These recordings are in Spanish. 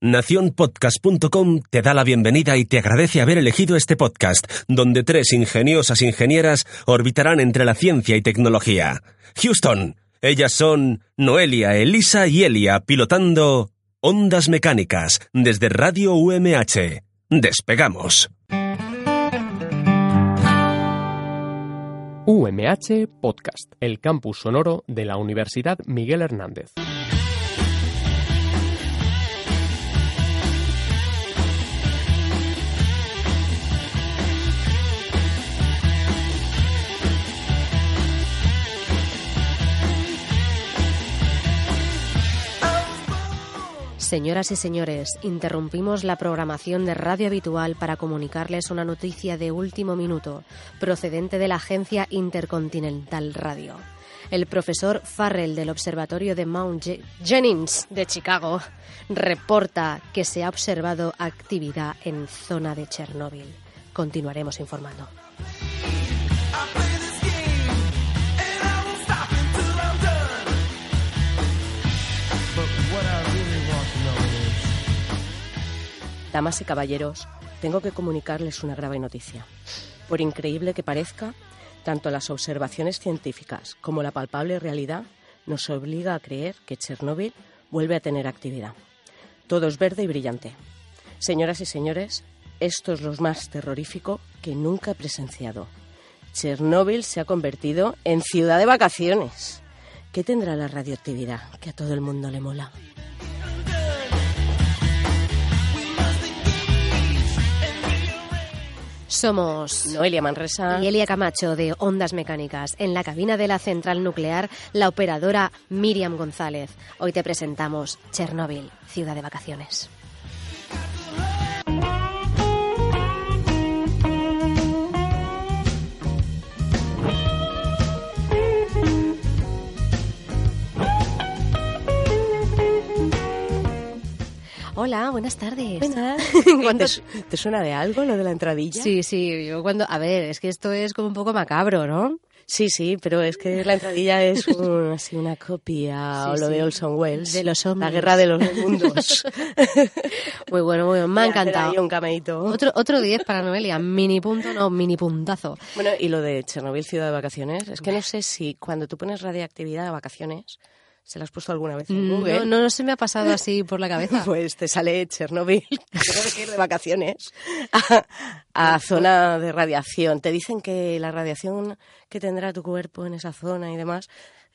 Naciónpodcast.com te da la bienvenida y te agradece haber elegido este podcast, donde tres ingeniosas ingenieras orbitarán entre la ciencia y tecnología. Houston, ellas son Noelia, Elisa y Elia, pilotando Ondas Mecánicas desde Radio UMH. Despegamos. UMH Podcast, el campus sonoro de la Universidad Miguel Hernández. Señoras y señores, interrumpimos la programación de radio habitual para comunicarles una noticia de último minuto, procedente de la agencia Intercontinental Radio. El profesor Farrell del Observatorio de Mount Je- Jennings de Chicago reporta que se ha observado actividad en zona de Chernóbil. Continuaremos informando. Damas y caballeros, tengo que comunicarles una grave noticia. Por increíble que parezca, tanto las observaciones científicas como la palpable realidad nos obliga a creer que Chernóbil vuelve a tener actividad. Todo es verde y brillante. Señoras y señores, esto es lo más terrorífico que nunca he presenciado. Chernóbil se ha convertido en ciudad de vacaciones. ¿Qué tendrá la radioactividad que a todo el mundo le mola? Somos Noelia Manresa y Elia Camacho de Ondas Mecánicas. En la cabina de la central nuclear, la operadora Miriam González. Hoy te presentamos Chernóbil, ciudad de vacaciones. Hola, buenas tardes. ¿Cuándo- ¿Te, te suena de algo lo de la entradilla? Sí, sí, yo cuando... A ver, es que esto es como un poco macabro, ¿no? sí, sí, pero es que la entradilla es un- así una copia Sí, o lo sí. de Olson Welles. De los La hombres. guerra de los mundos. Muy bueno, muy bueno. Me ha a encantado. un. Otro, otro 10 para Noelia. Mini punto, no, mini puntazo. Bueno, y lo de Chernobyl, ciudad de vacaciones. Es que no sé si cuando tú pones radiactividad de vacaciones, ¿se la has puesto alguna vez en Google? No, no, no se me ha pasado así por la cabeza. Pues te sale Chernobyl, tienes que ir de vacaciones a, a zona de radiación. Te dicen que la radiación que tendrá tu cuerpo en esa zona y demás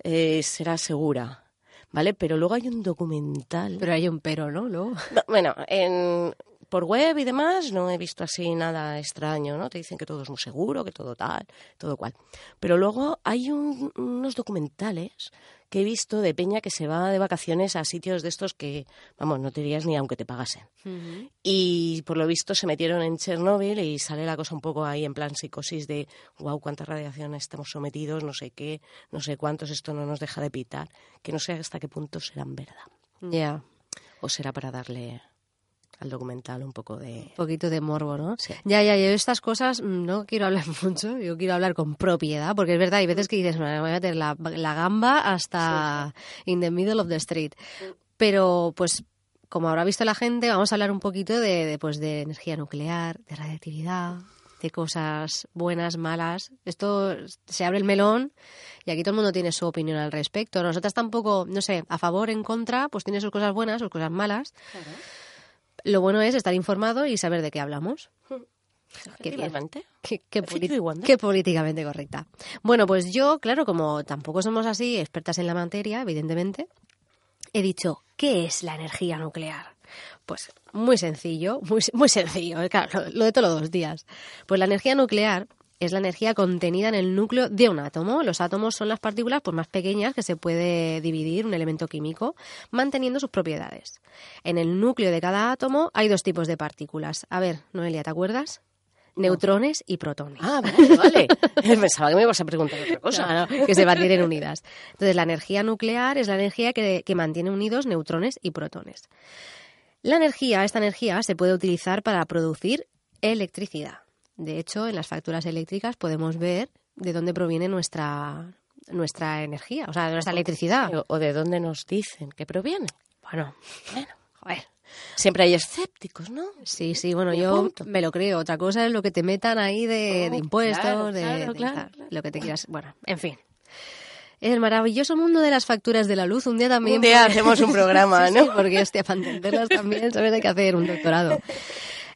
eh, será segura, ¿vale? Pero luego hay un documental. Pero hay un pero, ¿no? Luego. No, Bueno, en, por web y demás no he visto así nada extraño, ¿no? Te dicen que todo es muy seguro, que todo tal, todo cual. Pero luego hay un- unos documentales que he visto de Peña que se va de vacaciones a sitios de estos que, vamos, no te irías ni aunque te pagasen. Y por lo visto se metieron en Chernóbil y sale la cosa un poco ahí en plan psicosis de, wow, cuánta radiación estamos sometidos, no sé qué, no sé cuántos, esto no nos deja de pitar, que no sé hasta qué punto serán verdad. Ya, O será para darle al documental un poco de... un poquito de morbo, ¿no? Sí. Ya, ya, yo estas cosas mm, no quiero hablar mucho, yo quiero hablar con propiedad, porque es verdad, hay veces que dices, "Me voy a meter la, la gamba hasta in the middle of the street. Pero, pues, como habrá visto la gente, vamos a hablar un poquito de, de, pues, de energía nuclear, de radiactividad, de cosas buenas, malas. Esto se abre el melón y aquí todo el mundo tiene su opinión al respecto. Nosotras tampoco, no sé, a favor, en contra, pues tiene sus cosas buenas, sus cosas malas. Lo bueno es estar informado y saber de qué hablamos. Qué bien. Políticamente correcta. Bueno, pues yo, claro, como tampoco somos así expertas en la materia, evidentemente, he dicho, ¿qué es la energía nuclear? Pues muy sencillo, muy, muy sencillo, eh, claro, lo, lo de todos los días. Pues la energía nuclear es la energía contenida en el núcleo de un átomo. Los átomos son las partículas pues, más pequeñas que se puede dividir un elemento químico, manteniendo sus propiedades. En el núcleo de cada átomo hay dos tipos de partículas. A ver, Noelia, ¿te acuerdas? Neutrones y protones. Ah, vale, vale. Pensaba que me ibas a preguntar otra cosa. ¿no? que se mantienen unidas. Entonces, la energía nuclear es la energía que, que mantiene unidos neutrones y protones. La energía, esta energía, se puede utilizar para producir electricidad. De hecho, en las facturas eléctricas podemos ver de dónde proviene nuestra, nuestra energía, o sea, nuestra electricidad. O, de dónde nos dicen que proviene. Bueno, Bueno, joder. Siempre hay escépticos, ¿no? sí, sí, bueno, yo me lo creo. Otra cosa es lo que te metan ahí de, de Oh, impuestos, claro, de, claro, de claro, lo que te quieras. Bueno, en fin. El maravilloso mundo de las facturas de la luz. Un día también. Un día hacemos un programa, ¿no? sí, porque, hostia, para entenderlas también, ¿sabes? Hay que hacer un doctorado.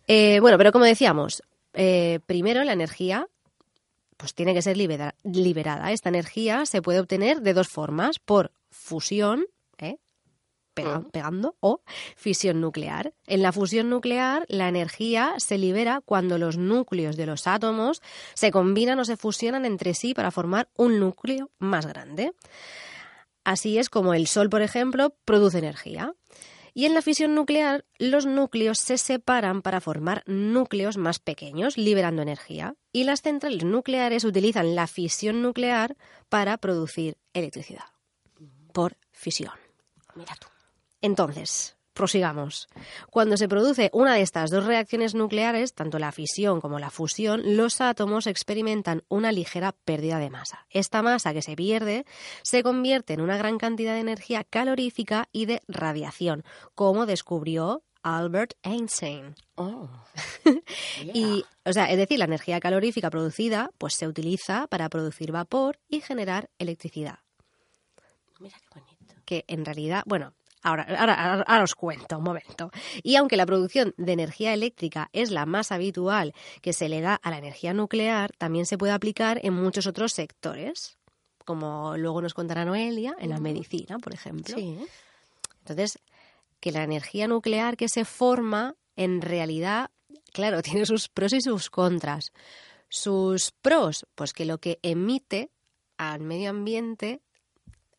Eh, bueno, pero como decíamos, eh, primero la energía pues tiene que ser libera- liberada. Esta energía se puede obtener de dos formas, por fusión, ¿eh? Pega- Mm. pegando, o fisión nuclear. En la fusión nuclear, la energía se libera cuando los núcleos de los átomos se combinan o se fusionan entre sí para formar un núcleo más grande. Así es como el Sol, por ejemplo, produce energía. Y en la fisión nuclear, los núcleos se separan para formar núcleos más pequeños, liberando energía. Y las centrales nucleares utilizan la fisión nuclear para producir electricidad. Por fisión. Mira tú. Entonces, prosigamos. Cuando se produce una de estas dos reacciones nucleares, tanto la fisión como la fusión, los átomos experimentan una ligera pérdida de masa. Esta masa que se pierde se convierte en una gran cantidad de energía calorífica y de radiación, como descubrió Albert Einstein. Oh. Y, o sea, es decir, la energía calorífica producida pues se utiliza para producir vapor y generar electricidad Mira qué bonito. que en realidad, bueno, ahora, ahora, ahora- os cuento un momento. Y aunque la producción de energía eléctrica es la más habitual que se le da a la energía nuclear, también se puede aplicar en muchos otros sectores, como luego nos contará Noelia, en la medicina, por ejemplo. Sí. Entonces, que la energía nuclear que se forma, en realidad, claro, tiene sus pros y sus contras. Sus pros, pues que lo que emite al medio ambiente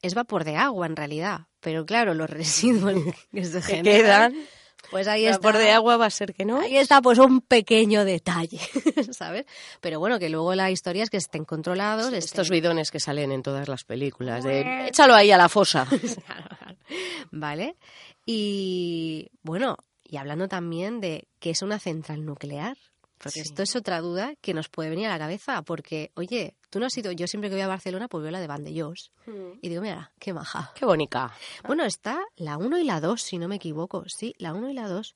es vapor de agua, en realidad. Pero claro, los residuos que se generan, quedan. pues ahí está. Por de agua va a ser que no. Ahí está, pues un pequeño detalle, ¿sabes? Pero bueno, que luego la historia es que estén controlados. Estos estén- bidones que salen en todas las películas de échalo ahí a la fosa. ¿Vale? Y bueno, y hablando también de qué es una central nuclear. Porque Sí. esto es otra duda que nos puede venir a la cabeza. Porque, oye, tú no has ido. Yo siempre que voy a Barcelona, pues veo la de Vandellós. Y digo, mira, qué maja. Qué bonita. Bueno, está la 1 y la 2, si no me equivoco. Sí, la 1 y la 2.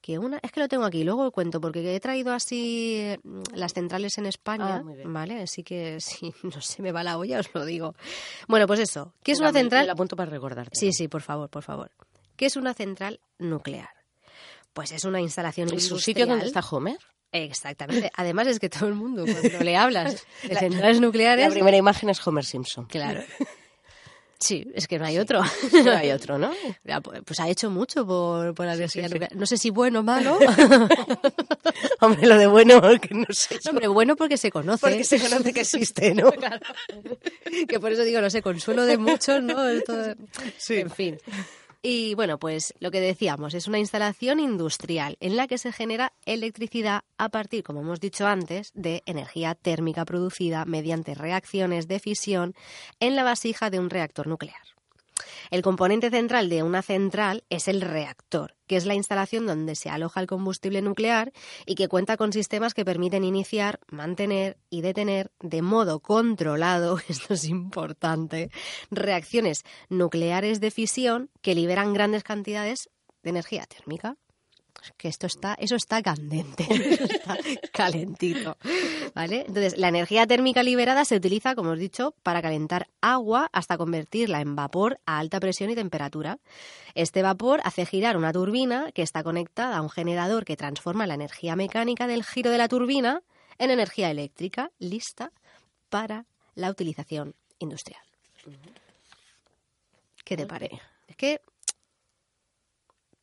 Que una, es que lo tengo aquí, luego cuento, porque he traído así eh, las centrales en España, Ah. ¿vale? Así que si no se me va la olla, os lo digo. Bueno, pues eso, ¿qué es una central? La apunto para recordarte. Sí, sí, por favor, por favor. ¿Qué es una central nuclear? Pues es una instalación ¿Y industrial. su sitio donde está Homer? Exactamente. Además es que todo el mundo cuando le hablas de centrales nucleares... La primera imagen es Homer Simpson. Claro. Sí, es que no hay otro. No hay otro, ¿no? Pues pues ha hecho mucho por, por la energía nuclear. No sé si bueno o malo. Hombre, lo de bueno, que no sé. yo. Hombre, bueno porque se conoce. Porque se conoce que existe, ¿no? que por eso digo, no sé, consuelo de muchos, ¿no? Esto- Sí. En fin. Y bueno, pues lo que decíamos, es una instalación industrial en la que se genera electricidad a partir, como hemos dicho antes, de energía térmica producida mediante reacciones de fisión en la vasija de un reactor nuclear. El componente central de una central es el reactor, que es la instalación donde se aloja el combustible nuclear y que cuenta con sistemas que permiten iniciar, mantener y detener de modo controlado, esto es importante, reacciones nucleares de fisión que liberan grandes cantidades de energía térmica. Que esto está, eso está candente, eso está calentito, ¿vale? Entonces, la energía térmica liberada se utiliza, como os he dicho, para calentar agua hasta convertirla en vapor a alta presión y temperatura. Este vapor hace girar una turbina que está conectada a un generador que transforma la energía mecánica del giro de la turbina en energía eléctrica, lista para la utilización industrial. ¿Qué te parece? Es que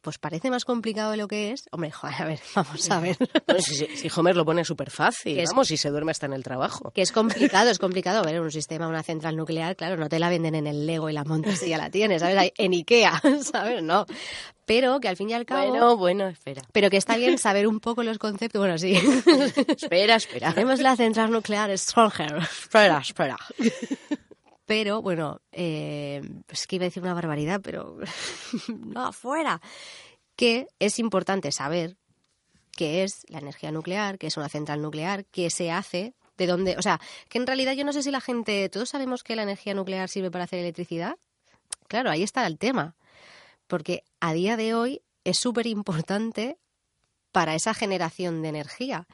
pues parece más complicado de lo que es. Hombre, joder, a ver, vamos a ver. Bueno, si, Homer lo pone súper fácil, vamos, si se duerme hasta en el trabajo. Que es complicado, es complicado. Ver, un sistema, una central nuclear, claro, no te la venden en el Lego y la montas y ya la tienes, ¿sabes? En Ikea, ¿sabes? No. Pero que al fin y al cabo... Bueno, bueno, espera. Pero que está bien saber un poco los conceptos. Bueno, sí. Espera, espera. Tenemos la central nuclear Stronger. Espera, espera. Pero, bueno, eh, es que iba a decir una barbaridad, pero no afuera. Que es importante saber qué es la energía nuclear, qué es una central nuclear, qué se hace, de dónde. O sea, que en realidad yo no sé si la gente. ¿Todos sabemos que la energía nuclear sirve para hacer electricidad? Claro, ahí está el tema. Porque a día de hoy es súper importante para esa generación de energía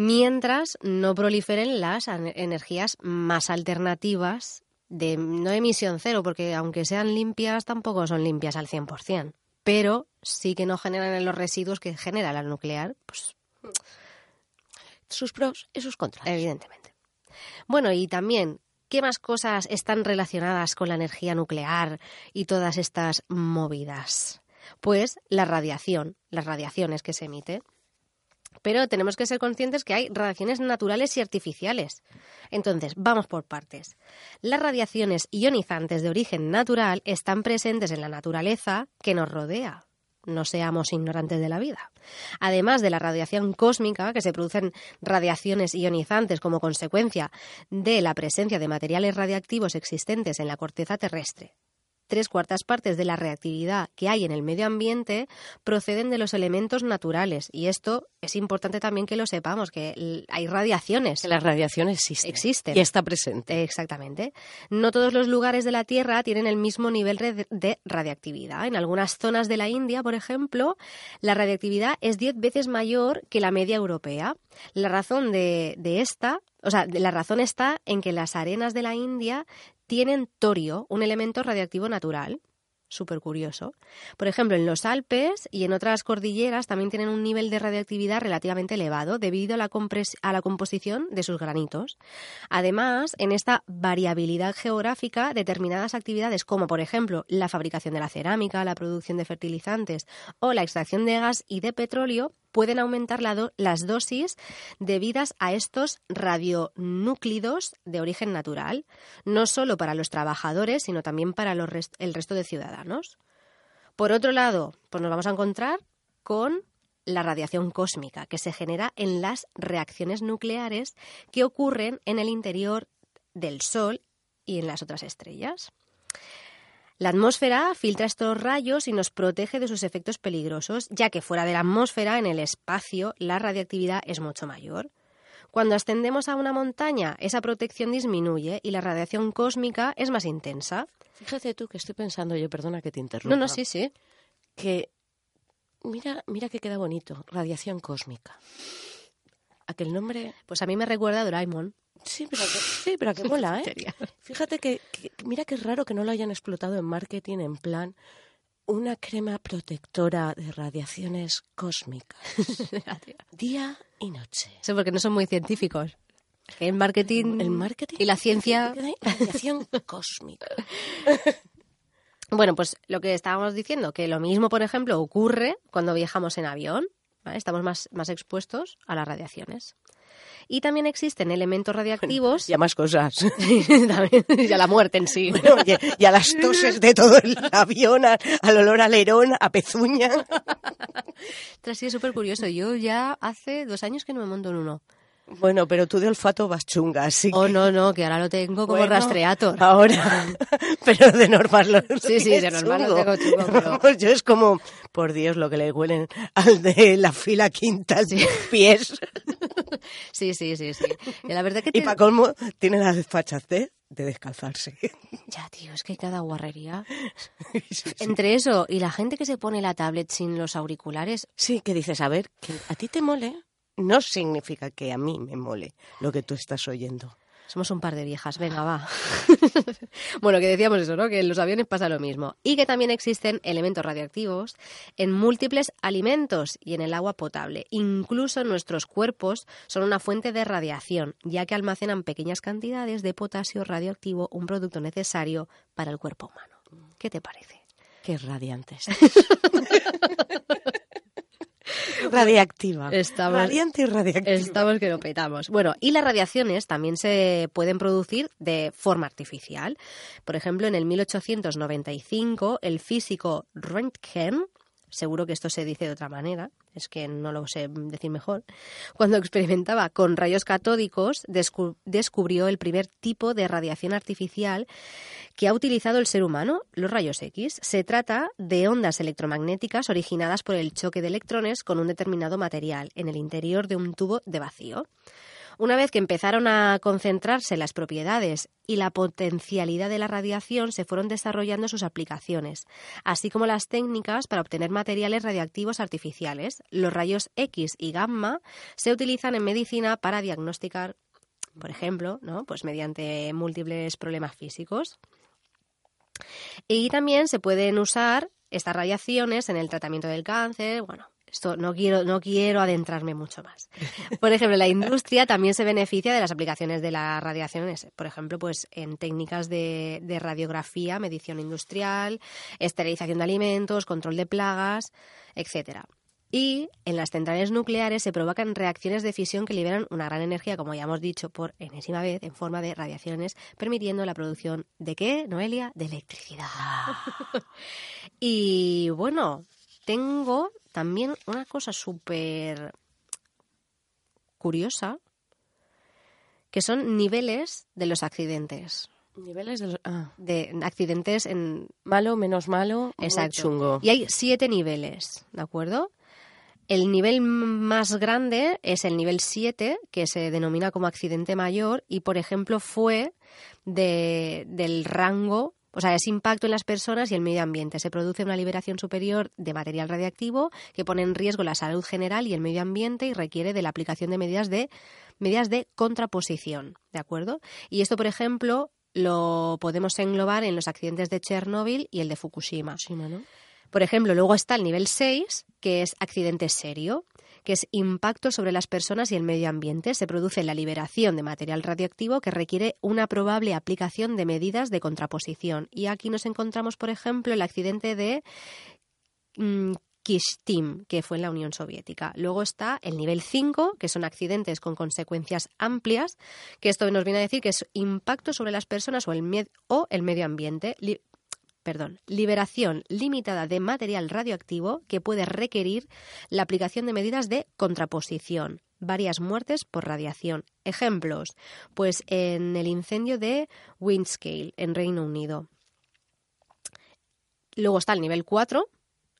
mientras no proliferen las energías más alternativas de no emisión cero, porque aunque sean limpias, tampoco son limpias al 100%, pero sí que no generan los residuos que genera la nuclear, pues Sus pros y sus contras. evidentemente. Bueno, y también, ¿qué más cosas están relacionadas con la energía nuclear y todas estas movidas? Pues la radiación, las radiaciones que se emite. Pero tenemos que ser conscientes que hay radiaciones naturales y artificiales. Entonces, vamos por partes. Las radiaciones ionizantes de origen natural están presentes en la naturaleza que nos rodea. No seamos ignorantes de la vida. Además de la radiación cósmica, que se producen radiaciones ionizantes como consecuencia de la presencia de materiales radiactivos existentes en la corteza terrestre. Tres cuartas partes de la reactividad que hay en el medio ambiente proceden de los elementos naturales. Y esto es importante también que lo sepamos, que hay radiaciones. Que la radiación existe. Existen. Y está presente. Exactamente. No todos los lugares de la Tierra tienen el mismo nivel de radiactividad. En algunas zonas de la India, por ejemplo, la radiactividad es 10 veces mayor que la media europea. La razón de, de esta, o sea, la razón está en que las arenas de la India tienen torio, un elemento radiactivo natural. Súper curioso. Por ejemplo, en los Alpes y en otras cordilleras también tienen un nivel de radiactividad relativamente elevado debido a la, compres- a la composición de sus granitos. Además, en esta variabilidad geográfica, determinadas actividades como, por ejemplo, la fabricación de la cerámica, la producción de fertilizantes o la extracción de gas y de petróleo pueden aumentar las dosis debidas a estos radionúclidos de origen natural, no solo para los trabajadores, sino también para el resto de ciudadanos. Por otro lado, pues nos vamos a encontrar con la radiación cósmica, que se genera en las reacciones nucleares que ocurren en el interior del Sol y en las otras estrellas. La atmósfera filtra estos rayos y nos protege de sus efectos peligrosos, ya que fuera de la atmósfera, en el espacio, la radiactividad es mucho mayor. Cuando ascendemos a una montaña, esa protección disminuye y la radiación cósmica es más intensa. Fíjate tú que estoy pensando yo, perdona que te interrumpa. No, no, sí, sí. Que mira, mira que queda bonito, radiación cósmica. Aquel nombre, Pues a mí me recuerda a Doraemon. Sí, pero que, sí, pero que mola, ¿eh? Fíjate que, que- mira que es raro que no lo hayan explotado en marketing en plan una crema protectora de radiaciones cósmicas, día y noche. Eso porque no son muy científicos. El marketing, El marketing y la ciencia. radiación cósmica. Bueno, pues lo que estábamos diciendo, que lo mismo, por ejemplo, ocurre cuando viajamos en avión. ¿vale? Estamos más, más expuestos a las radiaciones. Y también existen elementos radiactivos. Y a más cosas. Y a la muerte en sí. Bueno, y, y a las toses de todo el avión, a- al olor a alerón, a pezuña. Esto ha sido súper curioso. Yo ya hace dos años que no me monto en uno. Bueno, pero tú de olfato vas chunga, así Oh, que... no, no, que ahora lo tengo como Bueno, rastreator. Ahora, pero de normal lo Sí, sí, de normal lo tengo chungo, pero- Vamos, yo es como, por Dios, lo que le huelen al de la fila quinta de pies. Sí, sí, sí, sí. Y la verdad que Y te- para colmo, tiene la desfachatez de descalzarse. Ya, tío, es que hay cada guarrería. Sí, sí. Entre eso y la gente que se pone la tablet sin los auriculares, Sí, que dices, a ver, que a ti te mole, no significa que a mí me mole lo que tú estás oyendo. somos un par de viejas. Venga, va. bueno, que decíamos eso, ¿no? Que en los aviones pasa lo mismo. Y que también existen elementos radioactivos en múltiples alimentos y en el agua potable. Incluso nuestros cuerpos son una fuente de radiación, ya que almacenan pequeñas cantidades de potasio radioactivo, un producto necesario para el cuerpo humano. ¿Qué te parece? Qué radiantes. Radiactiva. Estamos- Radiante y radiactiva. Estamos que lo petamos. Bueno, y las radiaciones también se pueden producir de forma artificial. Por ejemplo, en el 1895, el físico Röntgen, seguro que esto se dice de otra manera, es que no lo sé decir mejor, cuando experimentaba con rayos catódicos, descu- descubrió el primer tipo de radiación artificial que ha utilizado el ser humano, los rayos X. Se trata de ondas electromagnéticas originadas por el choque de electrones con un determinado material en el interior de un tubo de vacío. Una vez que empezaron a concentrarse las propiedades y la potencialidad de la radiación, se fueron desarrollando sus aplicaciones, así como las técnicas para obtener materiales radiactivos artificiales. Los rayos X y gamma se utilizan en medicina para diagnosticar, por ejemplo, ¿no? pues mediante múltiples problemas físicos. Y también se pueden usar estas radiaciones en el tratamiento del cáncer. Bueno, esto no quiero, no quiero adentrarme mucho más. Por ejemplo, la industria también se beneficia de las aplicaciones de las radiaciones. Por ejemplo, pues en técnicas de, de radiografía, medición industrial, esterilización de alimentos, control de plagas, etcétera. Y en las centrales nucleares se provocan reacciones de fisión que liberan una gran energía, como ya hemos dicho por enésima vez, en forma de radiaciones, permitiendo la producción de qué, Noelia? De electricidad. y bueno, tengo también una cosa súper curiosa, que son niveles de los accidentes. Niveles de los... Ah, De accidentes en malo, menos malo, Exacto. chungo. Y hay siete niveles, ¿de acuerdo? El nivel más grande es el nivel 7, que se denomina como accidente mayor y, por ejemplo, fue de- del rango, o sea, es impacto en las personas y el medio ambiente. Se produce una liberación superior de material radiactivo que pone en riesgo la salud general y el medio ambiente y requiere de la aplicación de medidas de medidas de contraposición, ¿de acuerdo? Y esto, por ejemplo, lo podemos englobar en los accidentes de Chernóbil y el de Fukushima. Fukushima, ¿no? Por ejemplo, luego está el nivel 6, que es accidente serio, que es impacto sobre las personas y el medio ambiente. Se produce la liberación de material radioactivo que requiere una probable aplicación de medidas de contraposición. Y aquí nos encontramos, por ejemplo, el accidente de mm, Kishtim, que fue en la Unión Soviética. Luego está el nivel 5, que son accidentes con consecuencias amplias, que esto nos viene a decir que es impacto sobre las personas o el, o el medio ambiente. Perdón, liberación limitada de material radioactivo que puede requerir la aplicación de medidas de contraposición. Varias muertes por radiación. Ejemplos, pues en el incendio de Windscale, en Reino Unido. Luego está el nivel 4,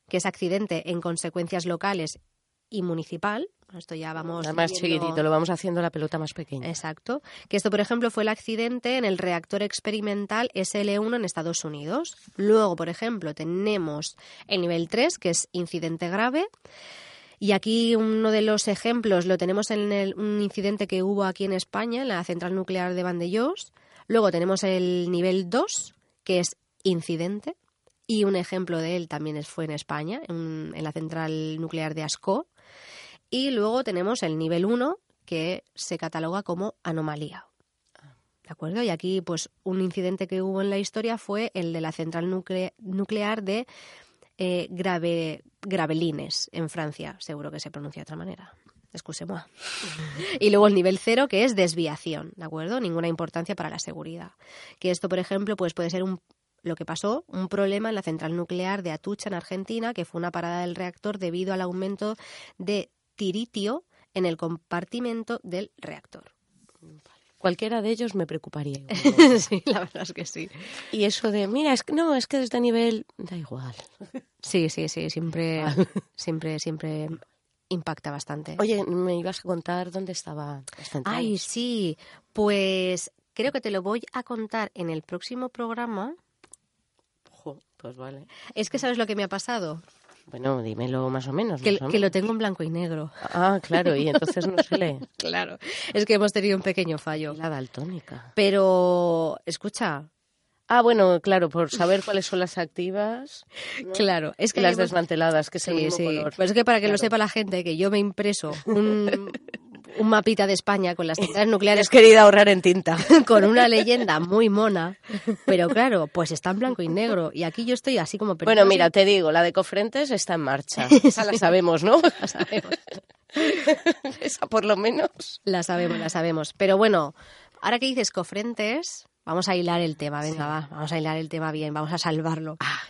que es accidente en consecuencias locales y municipal. Esto ya vamos. Nada más viendo- chiquitito, lo vamos haciendo la pelota más pequeña. Exacto. Que esto, por ejemplo, fue el accidente en el reactor experimental SL1 en Estados Unidos. Luego, por ejemplo, tenemos el nivel 3, que es incidente grave. Y aquí uno de los ejemplos lo tenemos en el- un incidente que hubo aquí en España, en la central nuclear de Vandellós. Luego tenemos el nivel 2, que es incidente. Y un ejemplo de él también fue en España, en, en la central nuclear de Ascó. Y luego tenemos el nivel 1, que se cataloga como anomalía. ¿De acuerdo? Y aquí, pues, un incidente que hubo en la historia fue el de la central nucle- nuclear de eh, Grave, Gravelines, en Francia. Seguro que se pronuncia de otra manera. Excusez-moi. Y luego el nivel cero, que es desviación, ¿de acuerdo? Ninguna importancia para la seguridad. Que esto, por ejemplo, pues puede ser un lo que pasó, un problema en la central nuclear de Atucha, en Argentina, que fue una parada del reactor debido al aumento de tiritio en el compartimento del reactor. Cualquiera de ellos me preocuparía. igual. sí, la verdad es que sí. y eso de, mira, es que no, es que de este nivel da igual. Sí, sí, sí, siempre, siempre, siempre impacta bastante. Oye, me ibas a contar dónde estaba. Ay, sí, pues creo que te lo voy a contar en el próximo programa. Jo, pues vale. Es que sabes lo que me ha pasado, Bueno, dímelo más o menos. que, lo tengo en blanco y negro. Ah, claro, y entonces no se lee. Claro, es que hemos tenido un pequeño fallo. La daltónica. Pero, escucha, Ah, bueno, claro, por saber cuáles son las activas claro, es y que las hemos- desmanteladas, que es el Sí, mismo sí. color. Pues es que para que lo sepa la gente, que yo me impreso un, un mapita de España con las centrales nucleares. Es querida ahorrar en tinta. con una leyenda muy mona, pero claro, pues está en blanco y negro. Y aquí yo estoy así como... Bueno, mira, te digo, la de Cofrentes está en marcha. Esa la sabemos, ¿no? La sabemos. Esa por lo menos. La sabemos, la sabemos. Pero bueno, ahora que dices Cofrentes, vamos a hilar el tema, venga, va, vamos a hilar el tema bien, vamos a salvarlo. Ah.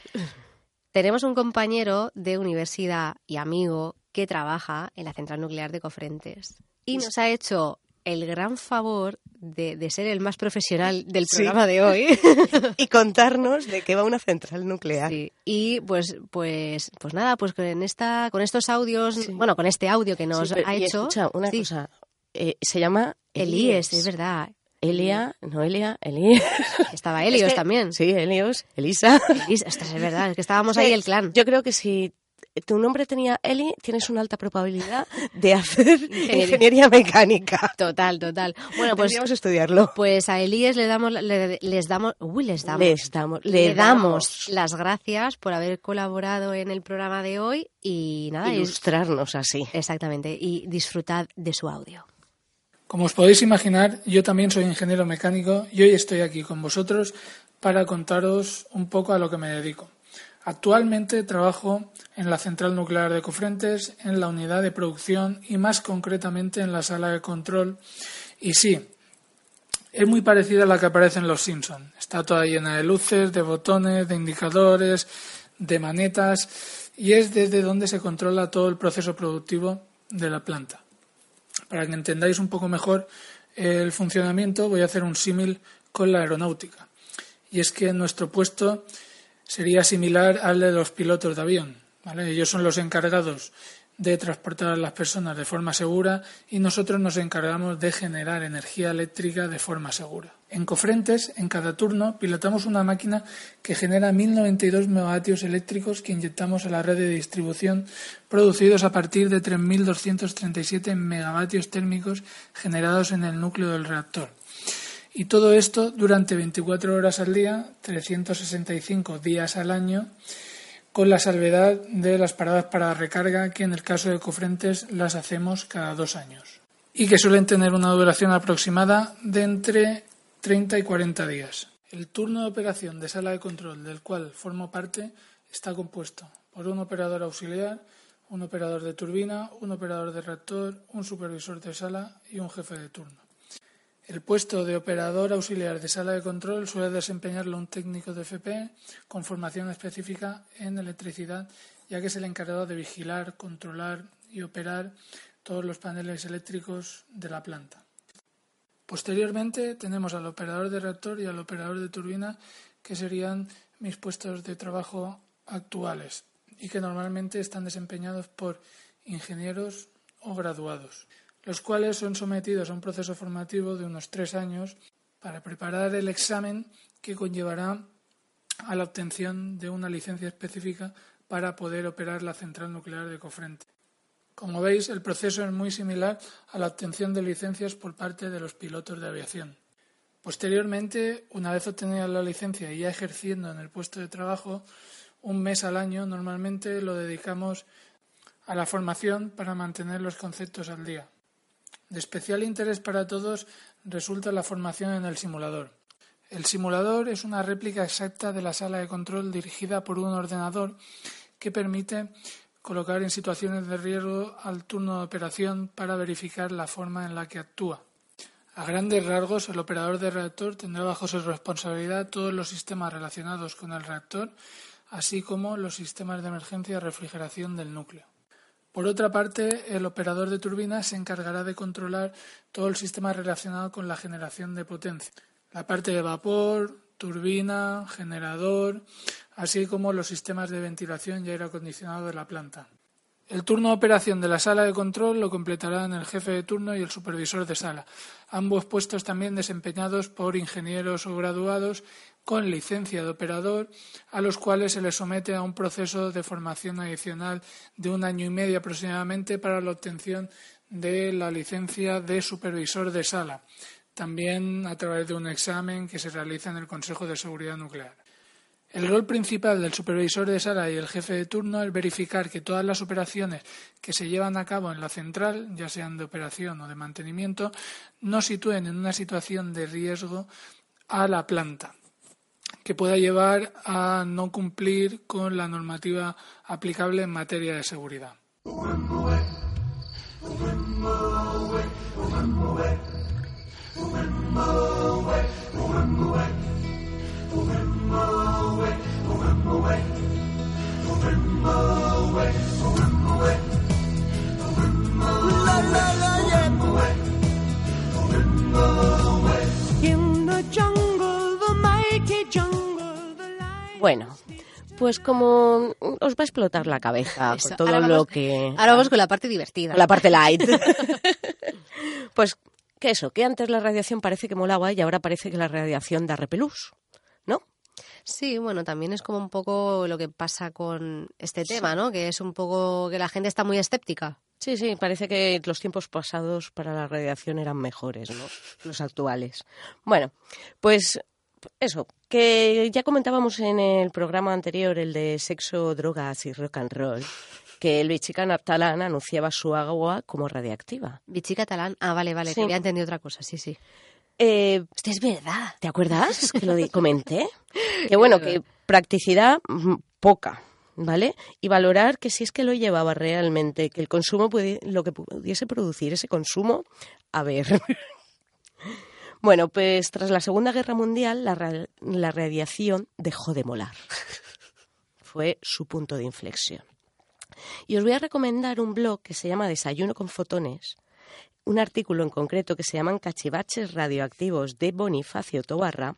Tenemos un compañero de universidad y amigo que trabaja en la central nuclear de Cofrentes y nos ha hecho el gran favor de, de ser el más profesional del Sí. programa de hoy. Y contarnos de qué va una central nuclear. Sí, Y pues, pues, pues nada, pues con esta, con estos audios, bueno, con este audio que nos pero- ha y hecho. escucha, una cosa. eh, se llama Elías, es verdad. Elia, Noelia, Elías. Estaba Helios Es que- también. Sí, Helios, Elisa. Elis, ostras, es verdad, es que estábamos ahí el clan. Yo creo que si tu nombre tenía Eli, tienes una alta probabilidad de hacer Ingeniería. ingeniería mecánica. Total, total. Bueno, pues, Podríamos estudiarlo. pues a Elías le damos, le- les damos, uy, les damos. Les damos, le, le damos las gracias por haber colaborado en el programa de hoy y nada, es- ilustrarnos así. exactamente, y disfrutad de su audio. Como os podéis imaginar, yo también soy ingeniero mecánico y hoy estoy aquí con vosotros para contaros un poco a lo que me dedico. Actualmente trabajo en la central nuclear de Cofrentes, en la unidad de producción y más concretamente en la sala de control. Y sí, es muy parecida a la que aparece en Los Simpson. Está toda llena de luces, de botones, de indicadores, de manetas y es desde donde se controla todo el proceso productivo de la planta. Para que entendáis un poco mejor el funcionamiento, voy a hacer un símil con la aeronáutica. Y es que nuestro puesto sería similar al de los pilotos de avión. Ellos son los encargados de transportar a las personas de forma segura y nosotros nos encargamos de generar energía eléctrica de forma segura. En Cofrentes, en cada turno, pilotamos una máquina que genera 1092 megavatios eléctricos que inyectamos a la red de distribución, producidos a partir de 3237 megavatios térmicos generados en el núcleo del reactor. Y todo esto durante 24 horas al día, 365 días al año, con la salvedad de las paradas para recarga, que en el caso de Cofrentes las hacemos cada dos años. Y que suelen tener una duración aproximada de entre 30 y 40 días. El turno de operación de sala de control del cual formo parte está compuesto por un operador auxiliar, un operador de turbina, un operador de reactor, un supervisor de sala y un jefe de turno. El puesto de operador auxiliar de sala de control suele desempeñarlo un técnico de FP con formación específica en electricidad, ya que es el encargado de vigilar, controlar y operar todos los paneles eléctricos de la planta. Posteriormente tenemos al operador de reactor y al operador de turbina, que serían mis puestos de trabajo actuales y que normalmente están desempeñados por ingenieros o graduados los cuales son sometidos a un proceso formativo de unos tres años para preparar el examen que conllevará a la obtención de una licencia específica para poder operar la central nuclear de Cofrente. Como veis, el proceso es muy similar a la obtención de licencias por parte de los pilotos de aviación. Posteriormente, una vez obtenida la licencia y ya ejerciendo en el puesto de trabajo, un mes al año normalmente lo dedicamos a la formación para mantener los conceptos al día. De especial interés para todos resulta la formación en el simulador. El simulador es una réplica exacta de la sala de control dirigida por un ordenador que permite colocar en situaciones de riesgo al turno de operación para verificar la forma en la que actúa. A grandes rasgos, el operador de reactor tendrá bajo su responsabilidad todos los sistemas relacionados con el reactor, así como los sistemas de emergencia y refrigeración del núcleo. Por otra parte, el operador de turbina se encargará de controlar todo el sistema relacionado con la generación de potencia, la parte de vapor, turbina, generador, así como los sistemas de ventilación y aire acondicionado de la planta. El turno de operación de la sala de control lo completarán el jefe de turno y el supervisor de sala, ambos puestos también desempeñados por ingenieros o graduados con licencia de operador, a los cuales se les somete a un proceso de formación adicional de un año y medio aproximadamente para la obtención de la licencia de supervisor de sala, también a través de un examen que se realiza en el Consejo de Seguridad Nuclear. El rol principal del supervisor de sala y el jefe de turno es verificar que todas las operaciones que se llevan a cabo en la central, ya sean de operación o de mantenimiento, no sitúen en una situación de riesgo a la planta, que pueda llevar a no cumplir con la normativa aplicable en materia de seguridad. Pues como os va a explotar la cabeza Eso, con todo lo que... Ahora vamos con la parte divertida. la parte light. pues que eso, que antes la radiación parece que molaba y ahora parece que la radiación da repelús, ¿no? Sí, bueno, también es como un poco lo que pasa con este tema, ¿no? Que es un poco que la gente está muy escéptica. Sí, sí, parece que los tiempos pasados para la radiación eran mejores, ¿no? Los actuales. Bueno, pues eso, que ya comentábamos en el programa anterior, el de sexo, drogas y rock and roll, que el bichica talán anunciaba su agua como radiactiva. Vichy catalán. Ah, vale, vale, Sí. que había entendido otra cosa, sí, sí. Eh, Esto es verdad. ¿Te acuerdas que lo comenté? Que bueno, que practicidad mm, poca, ¿vale? Y valorar que si es que lo llevaba realmente, que el consumo, lo que pudiese producir ese consumo, a ver. Bueno, pues tras la Segunda Guerra Mundial, la, ra- la radiación dejó de molar. Fue su punto de inflexión. Y os voy a recomendar un blog que se llama Desayuno con Fotones, un artículo en concreto que se llaman Cachivaches Radioactivos de Bonifacio Tobarra,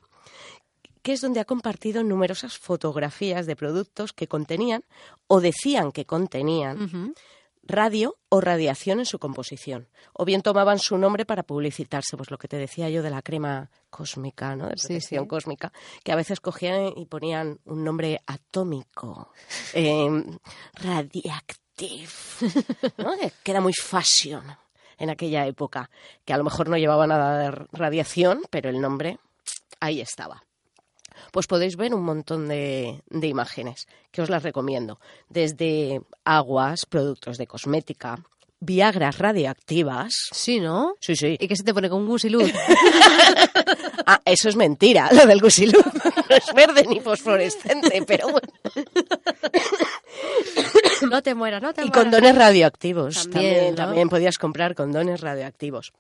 que es donde ha compartido numerosas fotografías de productos que contenían o decían que contenían. Radio o radiación en su composición. O bien tomaban su nombre para publicitarse, pues lo que te decía yo de la crema cósmica, ¿no? De Sí, protección sí. cósmica, que a veces cogían y ponían un nombre atómico, eh, radiactive, ¿no? Que era muy fashion en aquella época, que a lo mejor no llevaba nada de radiación, pero el nombre ahí estaba. Pues podéis ver un montón de, de imágenes que os las recomiendo. Desde aguas, productos de cosmética, viagras radioactivas. Sí, ¿no? Sí, sí. ¿Y qué se te pone con gusiluz? Ah, eso es mentira, lo del gusiluz. No es verde ni fosforescente, pero bueno. no te mueras, no te Y mueras. condones radioactivos. También, También, ¿no? también podías comprar condones radioactivos.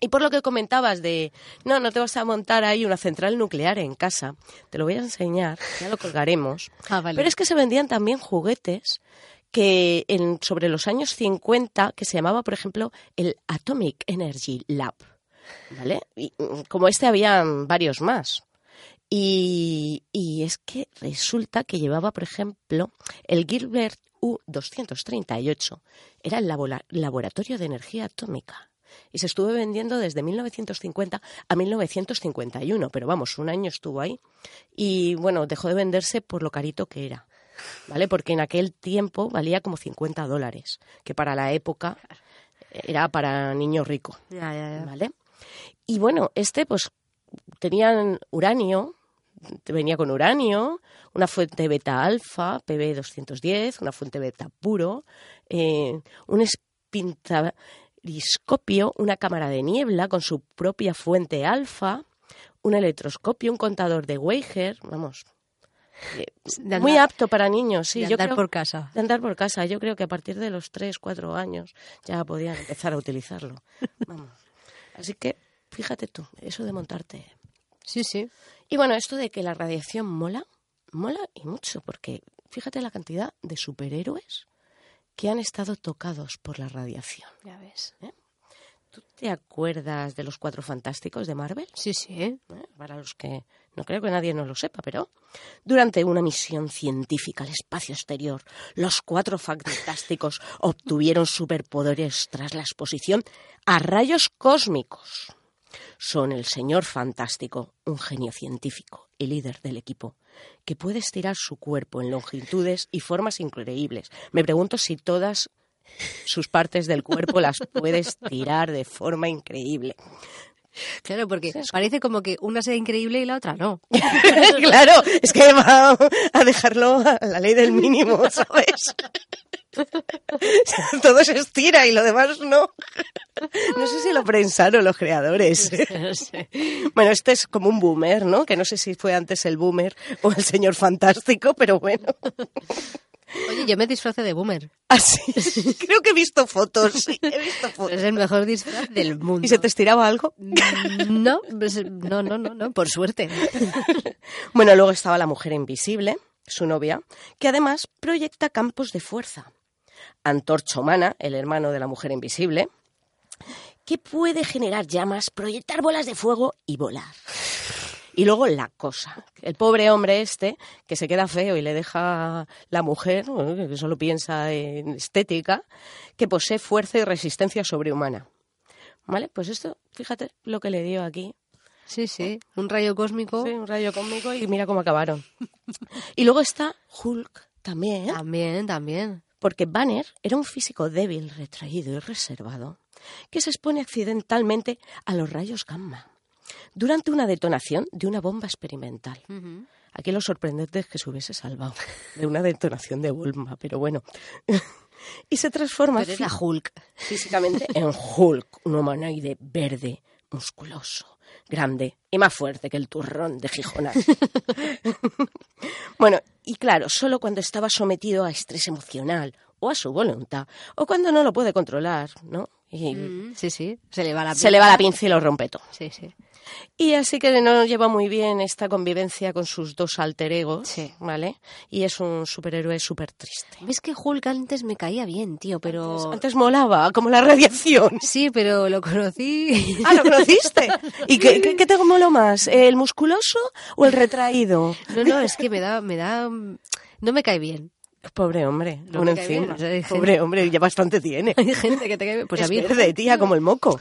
Y por lo que comentabas de, no, no te vas a montar ahí una central nuclear en casa, te lo voy a enseñar, ya lo colgaremos. Ah, vale. Pero es que se vendían también juguetes que en, sobre los años 50, que se llamaba, por ejemplo, el Atomic Energy Lab. ¿Vale? Y mm, como este habían varios más. Y, y es que resulta que llevaba, por ejemplo, el Gilbert U-238. Era el labora- laboratorio de energía atómica. Y se estuvo vendiendo desde 1950 a 1951. Pero vamos, un año estuvo ahí. Y bueno, dejó de venderse por lo carito que era. ¿Vale? Porque en aquel tiempo valía como 50 dólares. Que para la época era para niño rico. Ya, ya, ya. ¿Vale? Y bueno, este pues tenían uranio, venía con uranio, una fuente beta alfa, PB210, una fuente beta puro, eh, un espintariscopio, una cámara de niebla con su propia fuente alfa, un electroscopio, un contador de Weiger, vamos, andar- muy apto para niños, sí, de yo andar creo- por casa. de andar por casa. Yo creo que a partir de los 3, 4 años ya podían empezar a utilizarlo. Vamos. Así que, fíjate tú, eso de montarte. Sí, sí. Y bueno, esto de que la radiación mola, mola y mucho, porque fíjate la cantidad de superhéroes que han estado tocados por la radiación. Ya ves. ¿Tú te acuerdas de los cuatro fantásticos de Marvel? Sí, sí. ¿eh? ¿eh? para los que no creo que nadie no lo sepa, pero durante una misión científica al espacio exterior, los cuatro fantásticos obtuvieron superpoderes tras la exposición a rayos cósmicos. Son el señor fantástico, un genio científico y líder del equipo, que puede estirar su cuerpo en longitudes y formas increíbles. Me pregunto si todas sus partes del cuerpo las puede estirar de forma increíble. Claro, porque parece como que una sea increíble y la otra no. claro, es que va a dejarlo a la ley del mínimo, ¿sabes? Todo se estira y lo demás no. No sé si lo pensaron los creadores. Bueno, este es como un boomer, ¿no? Que no sé si fue antes el boomer o el señor fantástico, pero bueno. Oye, yo me disfrazo de boomer. Así. Creo que he visto fotos. Sí, he visto fotos. Es el mejor disfraz del mundo. ¿Y se te estiraba algo? Mm, No, pues, no, no, no, no, por suerte. Bueno, luego estaba la mujer invisible, su novia, que además proyecta campos de fuerza. Antorcha humana, el hermano de la mujer invisible, que puede generar llamas, proyectar bolas de fuego y volar. Y luego la cosa. El pobre hombre este, que se queda feo y le deja la mujer, que solo piensa en estética, que posee fuerza y resistencia sobrehumana. ¿Vale? Pues esto, fíjate lo que le dio aquí. Sí, sí, un rayo cósmico. Sí, un rayo cómico y mira cómo acabaron. Y luego está Hulk también, También, también. porque Banner era un físico débil, retraído y reservado, que se expone accidentalmente a los rayos gamma durante una detonación de una bomba experimental. Aquí lo sorprendente es que se hubiese salvado de una detonación de bomba, pero bueno. y se transforma Pero es la fí- Hulk. físicamente en Hulk, un humanoide verde, musculoso, grande y más fuerte que el turrón de Gijonas. bueno, y claro, solo cuando estaba sometido a estrés emocional o a su voluntad, o cuando no lo puede controlar, ¿no? Y Mm, Sí, sí, se le va la se le va la pinza y lo rompe todo. Sí, sí. Y así que no lleva muy bien esta convivencia con sus dos alter egos, Sí. ¿vale? Y es un superhéroe súper triste. Ves que Hulk antes me caía bien, tío, pero... Antes molaba, como la radiación. Sí, pero lo conocí... Ah, ¿lo conociste? ¿Y qué, qué, qué te moló más? ¿El musculoso o el retraído? No, no, es que me da... Me da... No me cae bien. Pobre hombre, No un me cae bien, encima. o sea, hay gente- Pobre hombre, ya bastante tiene. Hay gente que te cae bien. Pues es a mí... verde, tía, como el moco.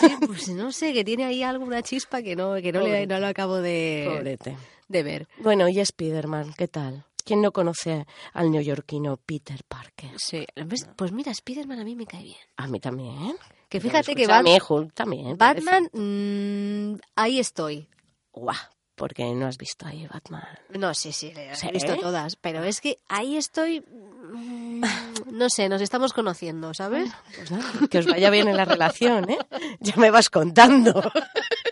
Sí, pues no sé, que tiene ahí alguna chispa que no, que no, le, no lo acabo de, Pobrete. de ver. Bueno, y Spiderman, ¿qué tal? ¿Quién no conoce al neoyorquino Peter Parker? Sí. Pues mira, Spiderman a mí me cae bien. A mí también. Que fíjate que Escucha, a Bat- mí Hulk también. Batman, mm, ahí estoy. Guau, porque no has visto ahí Batman. No, sí, sí, las ¿Sí? he visto todas, pero es que ahí estoy, mm, no sé, nos estamos conociendo, ¿sabes? Pues nada, que os vaya bien en la relación, ¿eh? Ya me vas contando.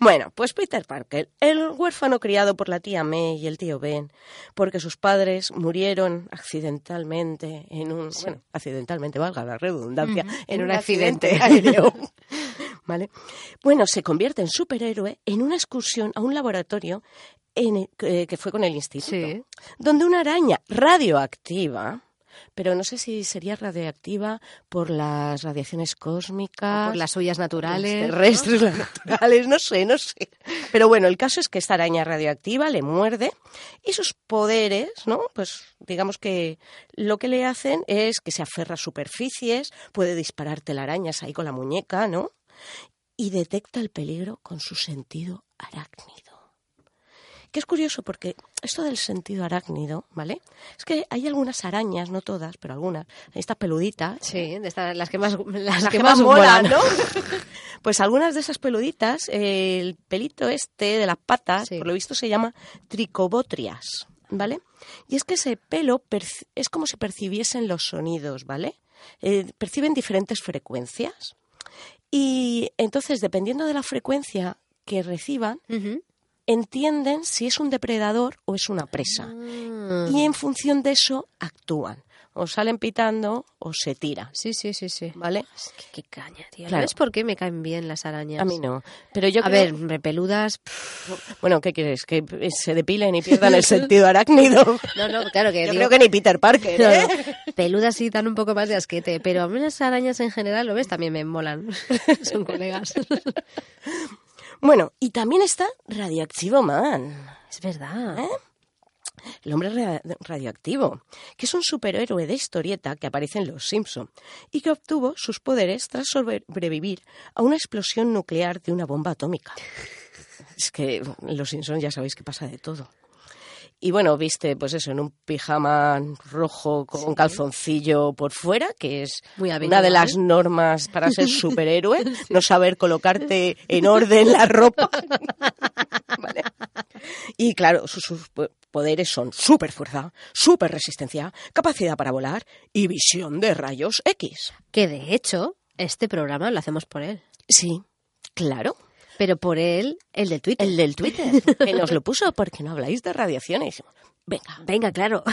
Bueno, pues Peter Parker, el huérfano criado por la tía May y el tío Ben, porque sus padres murieron accidentalmente en un, bueno, accidentalmente, valga la redundancia, en, un accidente, aéreo. ¿Vale? Bueno, se convierte en superhéroe en una excursión a un laboratorio en- eh, que fue con el instituto, Sí. donde una araña radioactiva, pero no sé si sería radioactiva por las radiaciones cósmicas, Por las suyas naturales. terrestres, las naturales, no sé, no sé. Pero bueno, el caso es que esta araña radioactiva le muerde y sus poderes, ¿no? Pues digamos que lo que le hacen es que se aferra a superficies, puede disparar telarañas ahí con la muñeca, ¿no? Y detecta el peligro con su sentido arácnido. Que es curioso porque esto del sentido arácnido, ¿vale? Es que hay algunas arañas, no todas, pero algunas, estas peluditas, Sí, de estas- las que más, las las que más molan, molan. ¿no? Pues algunas de esas peluditas, eh, el pelito este de las patas, Sí. por lo visto se llama tricobotrias, ¿vale? Y es que ese pelo es como si percibiesen los sonidos, ¿vale? Eh, perciben diferentes frecuencias. Y entonces, dependiendo de la frecuencia que reciban. Entienden si es un depredador o es una presa. Ah. Y en función de eso actúan. O salen pitando o se tira, Sí, sí, sí, sí. ¿vale? Es qué caña, tío. Claro. ¿Ves por qué me caen bien las arañas? A mí no. Pero yo A creo- ver, hombre, peludas. pff, Bueno, ¿qué quieres? ¿Que se depilen y pierdan el sentido arácnido? No, no, claro que Yo digo- creo que ni Peter Parker, No, ¿eh? no. Peludas sí dan un poco más de asquete, pero a mí las arañas en general, ¿lo ves? También me molan. Son colegas. Bueno, y también está Radioactivo Man, Es verdad. ¿Eh? el hombre ra- radioactivo, que es un superhéroe de historieta que aparece en Los Simpson y que obtuvo sus poderes tras sobrevivir a una explosión nuclear de una bomba atómica. Es que en Los Simpson ya sabéis que pasa de todo. Y bueno, viste, pues eso, en un pijama rojo con un calzoncillo por fuera, que es Muy una de las normas para ser superhéroe, no saber colocarte en orden la ropa. Vale. Y claro, sus, sus po- poderes son super fuerza, super resistencia, capacidad para volar y visión de rayos X. Que de hecho, este programa lo hacemos por él. Sí, claro. Pero por él, el del Twitter. El del Twitter, que nos lo puso porque no habláis de radiaciones. Venga, Venga, claro.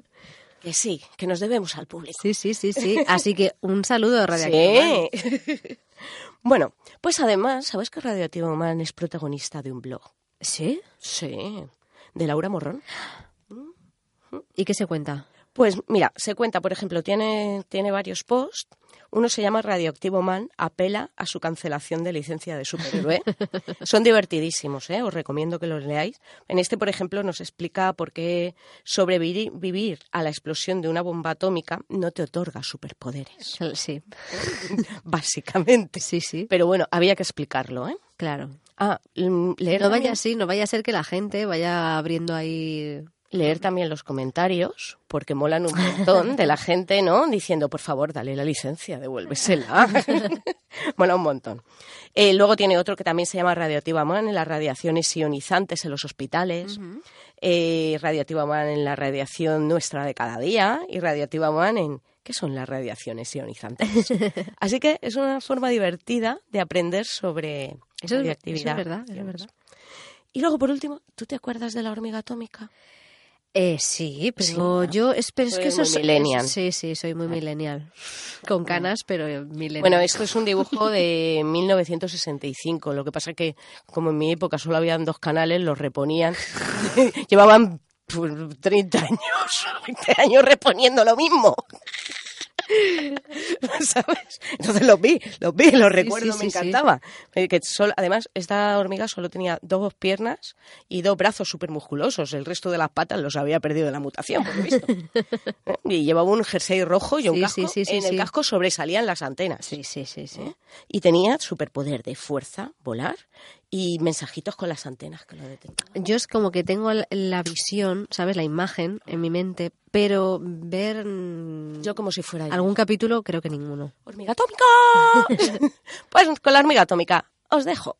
que sí, que nos debemos al público. Sí, sí, sí, sí. Así que un saludo radioactivo. Man. Sí. bueno, pues además, ¿sabes que Radioactivo Man es protagonista de un blog? ¿Sí? Sí, de Laura Morrón. ¿Y qué se cuenta? Pues mira, se cuenta, por ejemplo, tiene, tiene varios posts. Uno se llama Radioactivo Man, apela a su cancelación de licencia de superhéroe. Son divertidísimos, ¿eh? os recomiendo que los leáis. En este, por ejemplo, nos explica por qué sobrevivir vivir a la explosión de una bomba atómica no te otorga superpoderes, Sí, básicamente. sí, sí, Pero bueno, había que explicarlo, ¿eh? claro. Ah, mm, leer, No vaya así, no vaya a ser que la gente vaya abriendo ahí... leer también los comentarios, porque molan un montón de la gente, ¿no? Diciendo, por favor, dale la licencia, devuélvesela. Mola un montón. Eh, luego tiene otro que también se llama Radioactiva Man en las radiaciones ionizantes en los hospitales, eh, Radioactiva Man en la radiación nuestra de cada día y Radioactiva Man en ¿qué son las radiaciones ionizantes? Así que es una forma divertida de aprender sobre Eso es, eso es radioactividad. verdad, es verdad. Y luego, por último, ¿tú te acuerdas de la hormiga atómica? Eh, sí, pero Sí, ¿no? yo... Es, que eso millennial. Sí, sí, soy muy millennial. Con canas, pero millennial. Bueno, esto es un dibujo de 1965. Lo que pasa que, como en mi época solo habían dos canales, los reponían. Llevaban pues, 30 años, 20 años reponiendo lo mismo. ¿Sabes? Entonces los vi, los vi, los recuerdo, sí, me sí, encantaba. Eh, Que solo- además, esta hormiga solo tenía dos piernas y dos brazos súper musculosos. El resto de las patas los había perdido de la mutación, por lo visto. ¿Eh? Y llevaba un jersey rojo y un casco. en el casco sobresalían las antenas. Sí, sí, sí, sí. ¿eh? Y tenía superpoder de fuerza, volar y mensajitos con las antenas que lo detectaban. Yo es como que tengo la- visión, ¿sabes? La imagen en mi mente, pero ver mm, Yo como si fuera yo. algún capítulo creo que ninguno. ¡Hormiga atómica! pues con la hormiga atómica os dejo.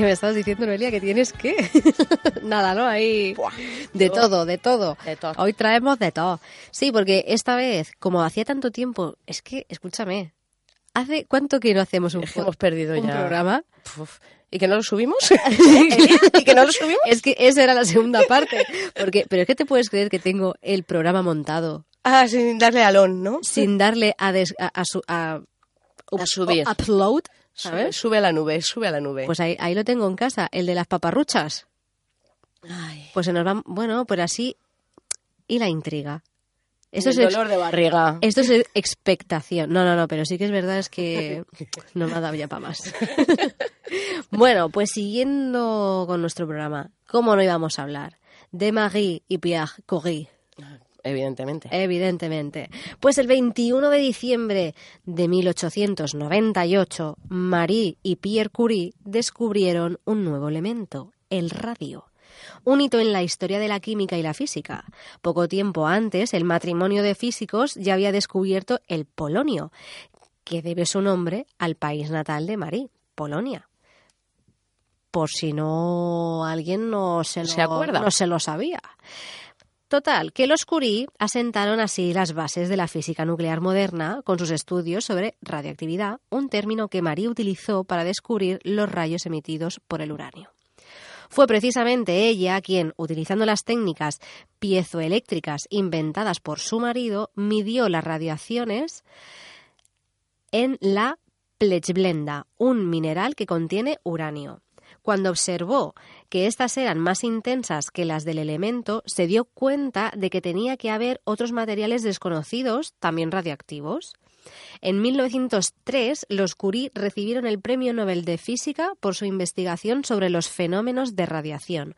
Que me estabas diciendo, Noelia, que tienes que... Nada, ¿no? Ahí... Buah. De todo, de todo. De todo. Hoy traemos de todo. Sí, porque esta vez, como hacía tanto tiempo, es que, escúchame, ¿hace cuánto que no hacemos un, hemos perdido un ya. programa? ¿Y que no lo subimos? ¿Y que no lo subimos? Es que esa era la segunda parte. Porque, pero es que te puedes creer que tengo el programa montado Ah, sin darle alón, ¿no? sin darle a, des- a, a su- a- A subir. upload, ¿sabes? sube a la nube, sube a la nube. Pues ahí, ahí lo tengo en casa, el de las paparruchas. Ay, Pues se nos va, bueno, pues así y la intriga. Esto el es, dolor de barriga. esto es expectación. No, no, no, pero sí que es verdad es que no me ha dado ya para más. bueno, pues siguiendo con nuestro programa, ¿cómo no íbamos a hablar? De Marie y Pierre Curie. Evidentemente. Evidentemente. Pues el 21 de diciembre de 1898, Marie y Pierre Curie descubrieron un nuevo elemento, el radio. Un hito en la historia de la química y la física. Poco tiempo antes, el matrimonio de físicos ya había descubierto el polonio, que debe su nombre al país natal de Marie, Polonia. Por si no alguien no se, ¿Se lo- acuerda? no se lo sabía. Total, que los Curie asentaron así las bases de la física nuclear moderna con sus estudios sobre radioactividad, un término que Marie utilizó para descubrir los rayos emitidos por el uranio. Fue precisamente ella quien, utilizando las técnicas piezoeléctricas inventadas por su marido, midió las radiaciones en la plechblenda, un mineral que contiene uranio. Cuando observó que estas eran más intensas que las del elemento, se dio cuenta de que tenía que haber otros materiales desconocidos, también radiactivos. En 1903, los Curie recibieron el Premio Nobel de Física por su investigación sobre los fenómenos de radiación,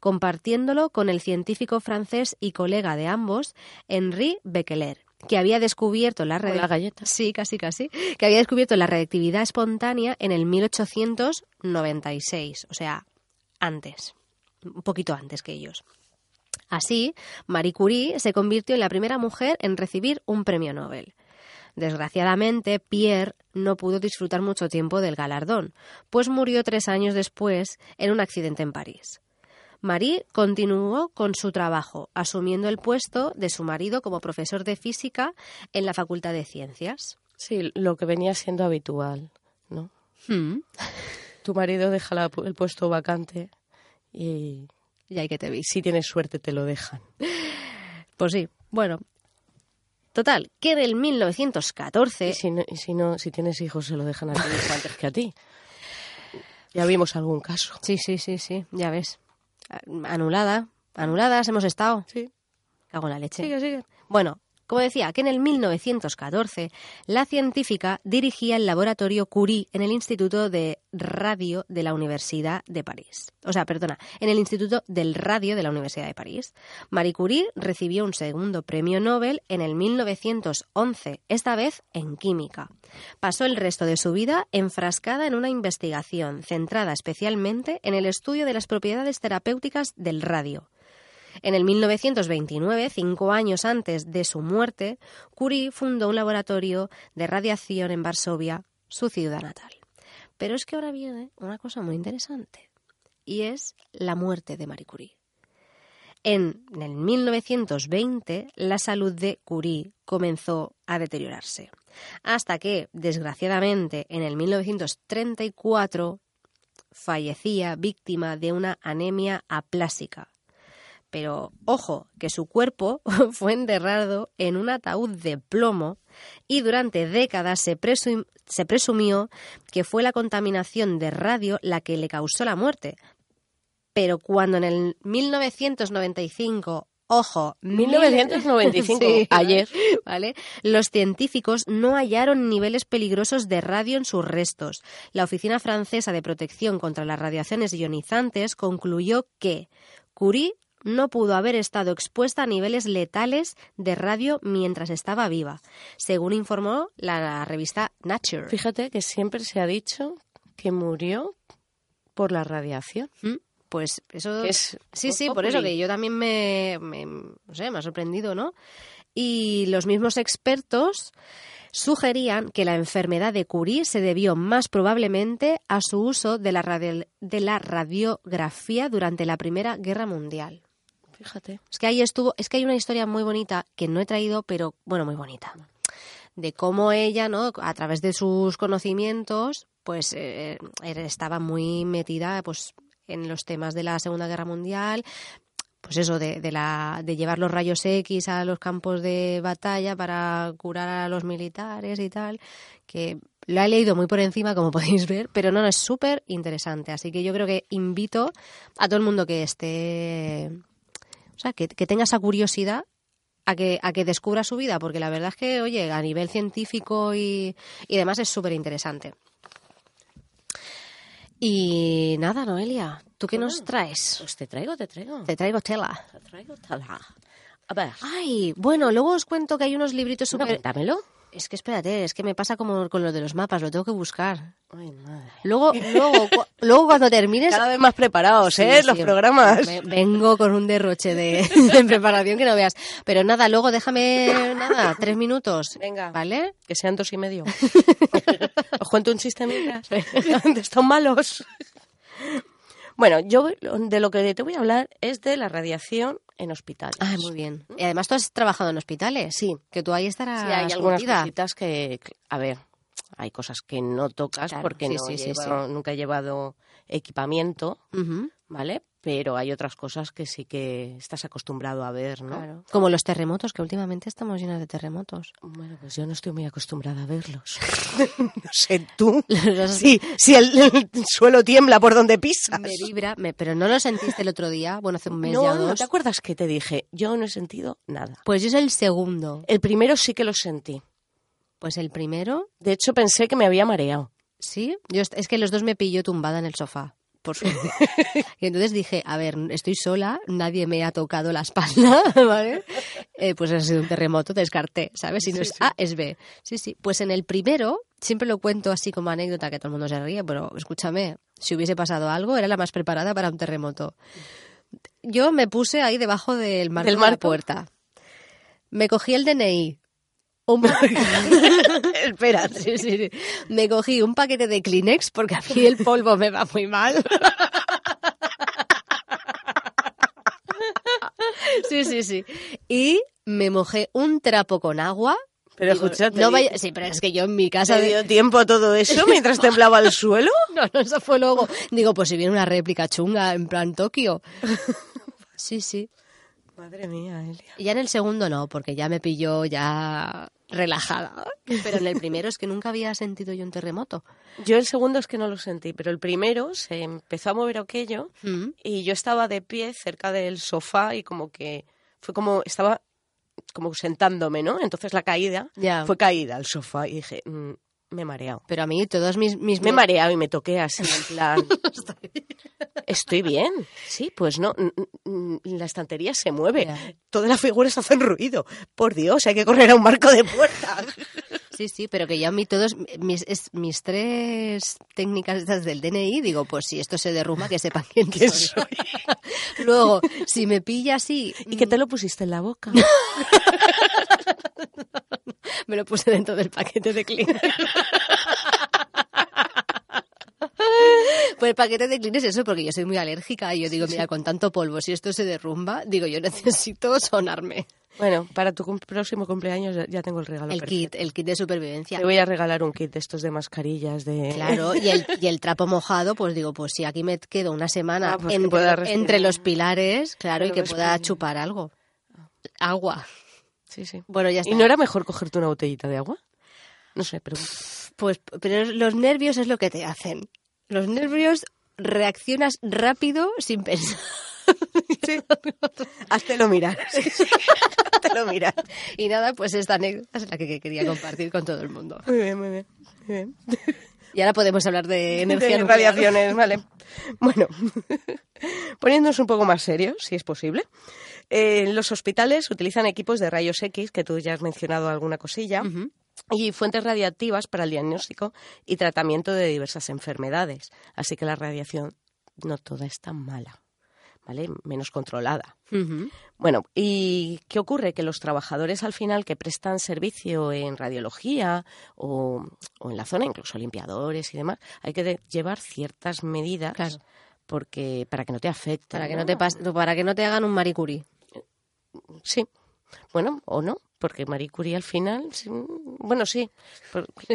compartiéndolo con el científico francés y colega de ambos, Henri Becquerel que había descubierto la, la galleta. Sí, casi casi, que había descubierto la reactividad espontánea en el 1896, o sea, antes, un poquito antes que ellos. Así, Marie Curie se convirtió en la primera mujer en recibir un premio Nobel. Desgraciadamente, Pierre no pudo disfrutar mucho tiempo del galardón, pues murió tres años después en un accidente en París. Marie continuó con su trabajo, asumiendo el puesto de su marido como profesor de física en la Facultad de Ciencias. Sí, lo que venía siendo habitual, ¿no? Hmm. Tu marido deja la- el puesto vacante y Y hay que te vi. si tienes suerte te lo dejan. Pues sí, bueno. Total, que en el 1914 Y si no, y si no, si tienes hijos se lo dejan a ti antes que a ti. Ya vimos algún caso. Sí, sí, sí, sí, ya ves. Anulada, anuladas hemos estado. Sí. Cago en la leche. Sigue, sigue. Bueno, como decía, que en el 1914 la científica dirigía el laboratorio Curie en el Instituto de Radio de la Universidad de París. O sea, perdona, en el Instituto del Radio de la Universidad de París. Marie Curie recibió un segundo premio Nobel en el 1911, esta vez en química. Pasó el resto de su vida enfrascada en una investigación centrada especialmente en el estudio de las propiedades terapéuticas del radio. En el 1929, cinco años antes de su muerte, Curie fundó un laboratorio de radiación en Varsovia, su ciudad natal. Pero es que ahora viene una cosa muy interesante, y es la muerte de Marie Curie. En el 1920, la salud de Curie comenzó a deteriorarse, hasta que, desgraciadamente, en el 1934 fallecía víctima de una anemia aplásica, pero ojo, que su cuerpo fue enterrado en un ataúd de plomo y durante décadas se, presum- se presumió que fue la contaminación de radio la que le causó la muerte. Pero cuando en el 1995, ojo, 1995, Sí, ayer. ¿vale? Los científicos no hallaron niveles peligrosos de radio en sus restos. La Oficina Francesa de Protección contra las Radiaciones Ionizantes concluyó que Curie no pudo haber estado expuesta a niveles letales de radio mientras estaba viva, según informó la revista Nature. Fíjate que siempre se ha dicho que murió por la radiación. ¿Mm? Pues eso es Sí, sí, por eso que yo también me, me- no sé, me ha sorprendido, ¿no? Y los mismos expertos sugerían que la enfermedad de Curie se debió más probablemente a su uso de la, radio- de la radiografía durante la Primera Guerra Mundial. Es que ahí estuvo, es que hay una historia muy bonita que no he traído, pero bueno, muy bonita. De cómo ella, ¿no? A través de sus conocimientos, pues eh, era- estaba muy metida, pues, en los temas de la Segunda Guerra Mundial, pues eso, de, de la, de llevar los rayos X a los campos de batalla para curar a los militares y tal, que lo he leído muy por encima, como podéis ver, pero no, no, es súper interesante. Así que yo creo que invito a todo el mundo que esté o sea, que, que tenga esa curiosidad a que, a que descubra su vida, porque la verdad es que, oye, a nivel científico y, y demás es súper interesante. Y nada, Noelia, ¿tú qué nos traes? Pues te traigo, te traigo. Te traigo tela. Te traigo tala. A ver, Ay, bueno, luego os cuento que hay unos libritos no, súper... cuéntamelo. Es que espérate, es que me pasa como con lo de los mapas, lo tengo que buscar. Ay, madre. Luego, luego, cu- luego cuando termines... Cada vez más preparados, Sí, ¿eh? sí, Los programas. ve- Vengo con un derroche de, de preparación que no veas. Pero nada, luego déjame, nada, tres minutos. Venga. ¿Vale? Que sean dos y medio. Os cuento un chiste mientras. Están malos. Bueno, yo de lo que te voy a hablar es de la radiación en hospitales. Ah, muy bien. Y además tú has trabajado en hospitales. Sí. Que tú ahí estarás Sí, hay algunas cositas que, a ver, hay cosas que no tocas Claro, porque sí, no sí, sí, llevo- nunca he llevado equipamiento. ¿Vale? pero hay otras cosas que sí que estás acostumbrado a ver, ¿no? Claro. Como los terremotos, que últimamente estamos llenos de terremotos. Bueno, pues yo no estoy muy acostumbrada a verlos. no sé, tú. sí, si el, el suelo tiembla por donde pisas. Me vibra, me- pero no lo sentiste el otro día, bueno, hace un mes no, ya o ¿no dos. te acuerdas que te dije? Yo no he sentido nada. Pues yo es el segundo. El primero sí que lo sentí. Pues el primero, De hecho, pensé que me había mareado. sí. Yo es que los dos me pilló tumbada en el sofá. Por suerte. y entonces dije, a ver, estoy sola, nadie me ha tocado la espalda, ¿vale? Eh, pues ha sido un terremoto, descarté, ¿sabes? Si no es A, es B. Sí, sí. Pues en el primero, siempre lo cuento así como anécdota, que todo el mundo se ríe, pero escúchame, si hubiese pasado algo, era la más preparada para un terremoto. Yo me puse ahí debajo del marco ¿Del de la marco? puerta. Me cogí el DNI. Un Espera, Sí, sí, sí. Me cogí un paquete de Kleenex porque a mí el polvo me va muy mal. Sí, sí, sí. Y me mojé un trapo con agua. Pero escúchate, no vaya... Sí, pero es que yo en mi casa... ¿Se de- dio tiempo a todo eso mientras temblaba el suelo? No, no, eso fue luego. Digo, pues si viene una réplica chunga en plan Tokio. Sí, sí. Madre mía, Elia. Y ya en el segundo no, porque ya me pilló ya relajada. Pero en el primero es que nunca había sentido yo un terremoto. Yo el segundo es que no lo sentí, pero el primero se empezó a mover aquello Mm. y yo estaba de pie cerca del sofá y como que fue como estaba como sentándome, ¿no? Entonces la caída Ya. fue caída al sofá y dije, "Mm, me he mareado. Pero a mí todos mis... mis Me he mareado y me toqué así en plan, estoy bien. Sí, pues no, la estantería se mueve. Todas las figuras hacen ruido. Por Dios, hay que correr a un marco de puerta. Sí, sí, pero que ya a mí todos mis, es- mis tres técnicas estas del DNI, digo, pues si esto se derrumba, que sepan quién soy. Luego, si me pilla así, ¿Y que te lo pusiste en la boca? Me lo puse dentro del paquete de Kleenex. Pues el paquete de Kleenex es eso, porque yo soy muy alérgica y yo digo, mira, con tanto polvo, si esto se derrumba, digo, yo necesito sonarme. Bueno, para tu cum- próximo cumpleaños ya- tengo el regalo El perfecto. kit, el kit de supervivencia. Te voy a regalar un kit de estos de mascarillas de... Claro, y el, y el trapo mojado, pues digo, pues si aquí me quedo una semana Ah, pues entre, los pilares, claro, y que pueda chupar algo. Agua. Sí, sí. Bueno, ya está. ¿Y no era mejor cogerte una botellita de agua? No sé, pero... Pues, pero los nervios es lo que te hacen. Los nervios reaccionas rápido sin pensar. Háztelo mirar. Háztelo mirar. Y nada, pues esta anécdota es la que quería compartir con todo el mundo. Muy bien, muy bien. Muy bien. Y ahora podemos hablar de energía de nuclear. radiaciones, vale. Bueno, poniéndonos un poco más serios, si es posible. Eh, en los hospitales utilizan equipos de rayos X, que tú ya has mencionado alguna cosilla, y fuentes radiactivas para el diagnóstico y tratamiento de diversas enfermedades. Así que la radiación no toda es tan mala, ¿vale? Menos controlada. Bueno, ¿y qué ocurre? Que los trabajadores al final que prestan servicio en radiología o, o en la zona, incluso limpiadores y demás, hay que de- llevar ciertas medidas Claro. porque para que no te afecte. Para que no te pas- para que no te hagan un Marie Sí. Bueno, o no, porque Marie Curie al final, sí, bueno, sí,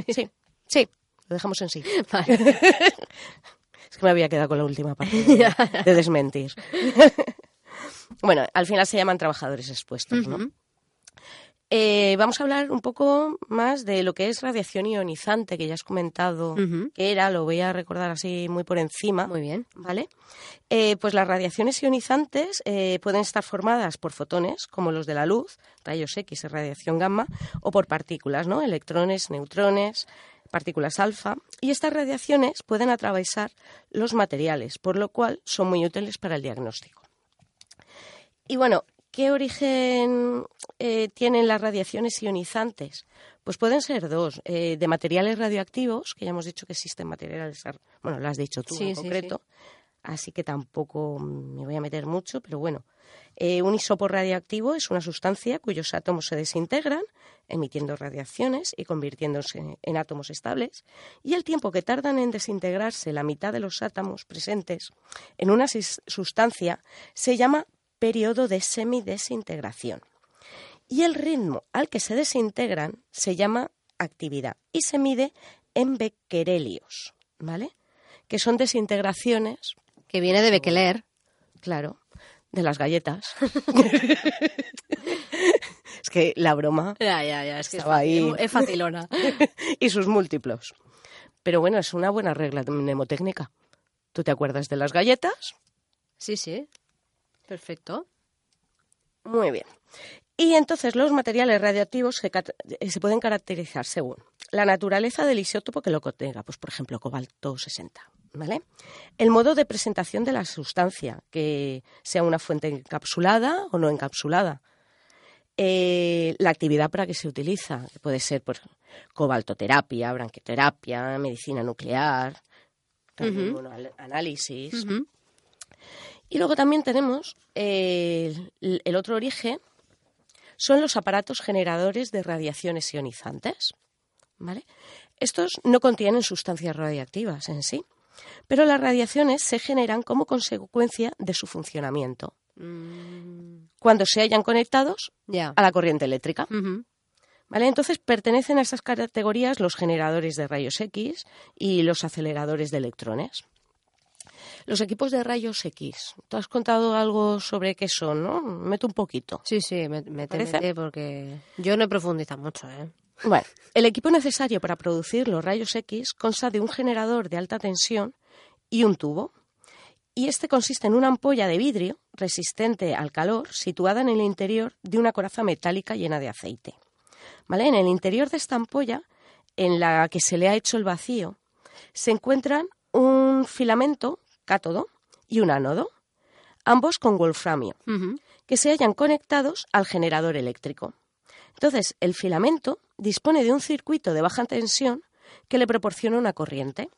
sí, sí, lo dejamos en sí. Vale. Es que me había quedado con la última parte de, de desmentir. bueno, al final se llaman trabajadores expuestos, ¿no? Eh, vamos a hablar un poco más de lo que es radiación ionizante, que ya has comentado que era, lo voy a recordar así muy por encima. Muy bien. ¿Vale? Eh, pues las radiaciones ionizantes eh, pueden estar formadas por fotones, como los de la luz, rayos X y radiación gamma, o por partículas, ¿no? Electrones, neutrones, partículas alfa. Y estas radiaciones pueden atravesar los materiales, por lo cual son muy útiles para el diagnóstico. Y bueno, ¿qué origen eh, tienen las radiaciones ionizantes? Pues pueden ser dos, eh, de materiales radioactivos, que ya hemos dicho que existen materiales, bueno, lo has dicho tú Sí, en sí, concreto, así que tampoco me voy a meter mucho, pero bueno. Eh, un isópo radioactivo es una sustancia cuyos átomos se desintegran, emitiendo radiaciones y convirtiéndose en átomos estables, y el tiempo que tardan en desintegrarse la mitad de los átomos presentes en una sustancia se llama periodo de semidesintegración. Y el ritmo al que se desintegran se llama actividad y se mide en becquerelios, ¿vale? Que son desintegraciones Que viene de Bekeler. Claro, de las galletas. es que la broma Ya, ya, ya. Es que es, Estaba ahí. es facilona. y sus múltiplos. Pero bueno, es una buena regla mnemotécnica. Tú te acuerdas de las galletas, Sí, sí. Perfecto. Muy bien. Y entonces los materiales radiactivos se, cat- eh, se pueden caracterizar según la naturaleza del isótopo que lo contenga, pues por ejemplo cobalto 60, ¿vale? El modo de presentación de la sustancia, que sea una fuente encapsulada o no encapsulada. Eh, la actividad para que se utiliza, que puede ser por cobaltoterapia, branquioterapia, medicina nuclear, análisis. Y luego también tenemos eh, el, el otro origen, son los aparatos generadores de radiaciones ionizantes. ¿vale? Estos no contienen sustancias radiactivas en sí, pero las radiaciones se generan como consecuencia de su funcionamiento, Mm, cuando se hayan conectados a la corriente eléctrica. ¿Vale? Entonces pertenecen a estas categorías los generadores de rayos X y los aceleradores de electrones. Los equipos de rayos X. Tú has contado algo sobre qué son, ¿no? Meto un poquito. Sí, sí, me, mete, porque yo no he profundizado mucho, ¿eh? Bueno, el equipo necesario para producir los rayos X consta de un generador de alta tensión y un tubo. Y este consiste en una ampolla de vidrio resistente al calor situada en el interior de una coraza metálica llena de aceite. ¿Vale? En el interior de esta ampolla, en la que se le ha hecho el vacío, se encuentran un filamento cátodo y un ánodo, ambos con wolframio que se hallan conectados al generador eléctrico. Entonces, el filamento dispone de un circuito de baja tensión que le proporciona una corriente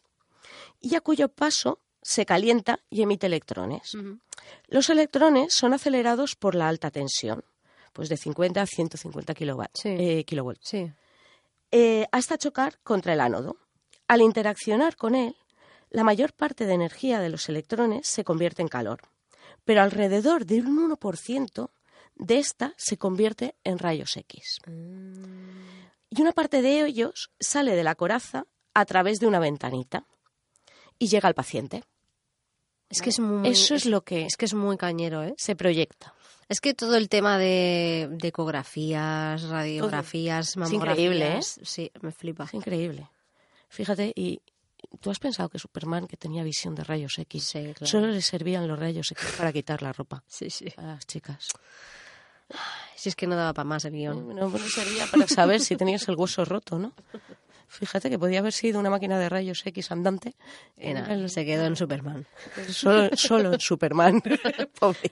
y a cuyo paso se calienta y emite electrones. Los electrones son acelerados por la alta tensión, pues de 50 a 150 kilovatts, Sí. eh, kilovolts, Sí. eh, hasta chocar contra el ánodo. Al interaccionar con él, la mayor parte de energía de los electrones se convierte en calor, pero alrededor de un 1% de esta se convierte en rayos X. Y una parte de ellos sale de la coraza a través de una ventanita y llega al paciente. Es que es muy... Eso es lo que Es que es muy cañero, ¿eh? se proyecta. Es que todo el tema de, de ecografías, radiografías, mamografías... increíble, ¿eh? Sí, me flipa. Es increíble. Fíjate, y tú has pensado que Superman, que tenía visión de rayos X, Sí, claro. solo le servían los rayos X para quitar la ropa Sí, sí. a las chicas. Si es que no daba para más el guion. No, no servía para saber si tenías el hueso roto, ¿no? Fíjate que podía haber sido una máquina de rayos X andante. Y nada, El- se quedó en Superman. Solo, solo en Superman. Pobre.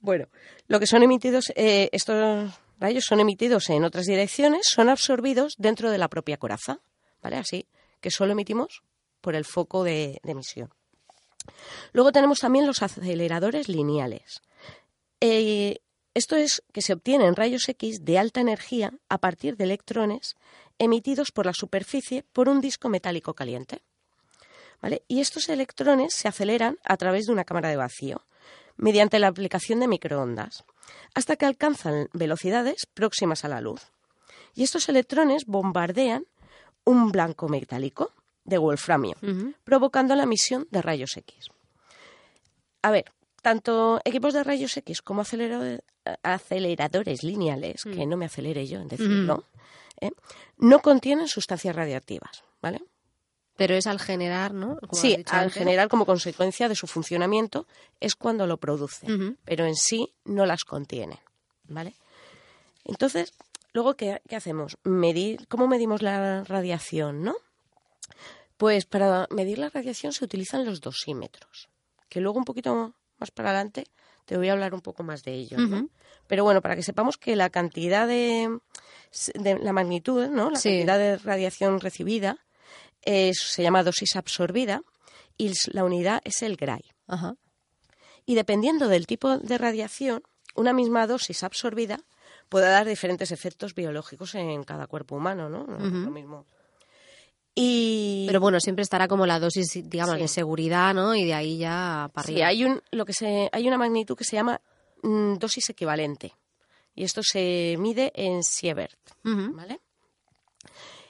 bueno, lo que son emitidos, eh, estos rayos son emitidos en otras direcciones, son absorbidos dentro de la propia coraza. ¿Vale? Así que solo emitimos por el foco de, emisión. Luego tenemos también los aceleradores lineales. Eh, esto es que se obtienen rayos X de alta energía a partir de electrones emitidos por la superficie por un disco metálico caliente. ¿Vale? Y estos electrones se aceleran a través de una cámara de vacío mediante la aplicación de microondas hasta que alcanzan velocidades próximas a la luz. Y estos electrones bombardean un blanco metálico de wolframio, provocando la emisión de rayos X. A ver, tanto equipos de rayos X como acelerado- aceleradores lineales, que no me acelere yo en decirlo, ¿eh? no contienen sustancias radiactivas, ¿vale? Pero es al generar, ¿no? Como sí, al antes. general como consecuencia de su funcionamiento es cuando lo produce, pero en sí no las contiene, ¿vale? Entonces, luego qué, qué hacemos? Medir, ¿cómo medimos la radiación, no? Pues para medir la radiación se utilizan los dosímetros, que luego un poquito más para adelante te voy a hablar un poco más de ello. Pero bueno, para que sepamos que la cantidad de, de la magnitud, ¿no? La Sí. cantidad de radiación recibida es- se llama dosis absorbida y la unidad es el Gray. Y dependiendo del tipo de radiación, una misma dosis absorbida puede dar diferentes efectos biológicos en cada cuerpo humano, ¿no? No es lo mismo. Y Pero bueno, siempre estará como la dosis, digamos, Sí. de seguridad, ¿no? Y de ahí ya para Sí, arriba. hay un lo que se hay una magnitud que se llama mm, dosis equivalente. Y esto se mide en sievert, Ujú. ¿vale?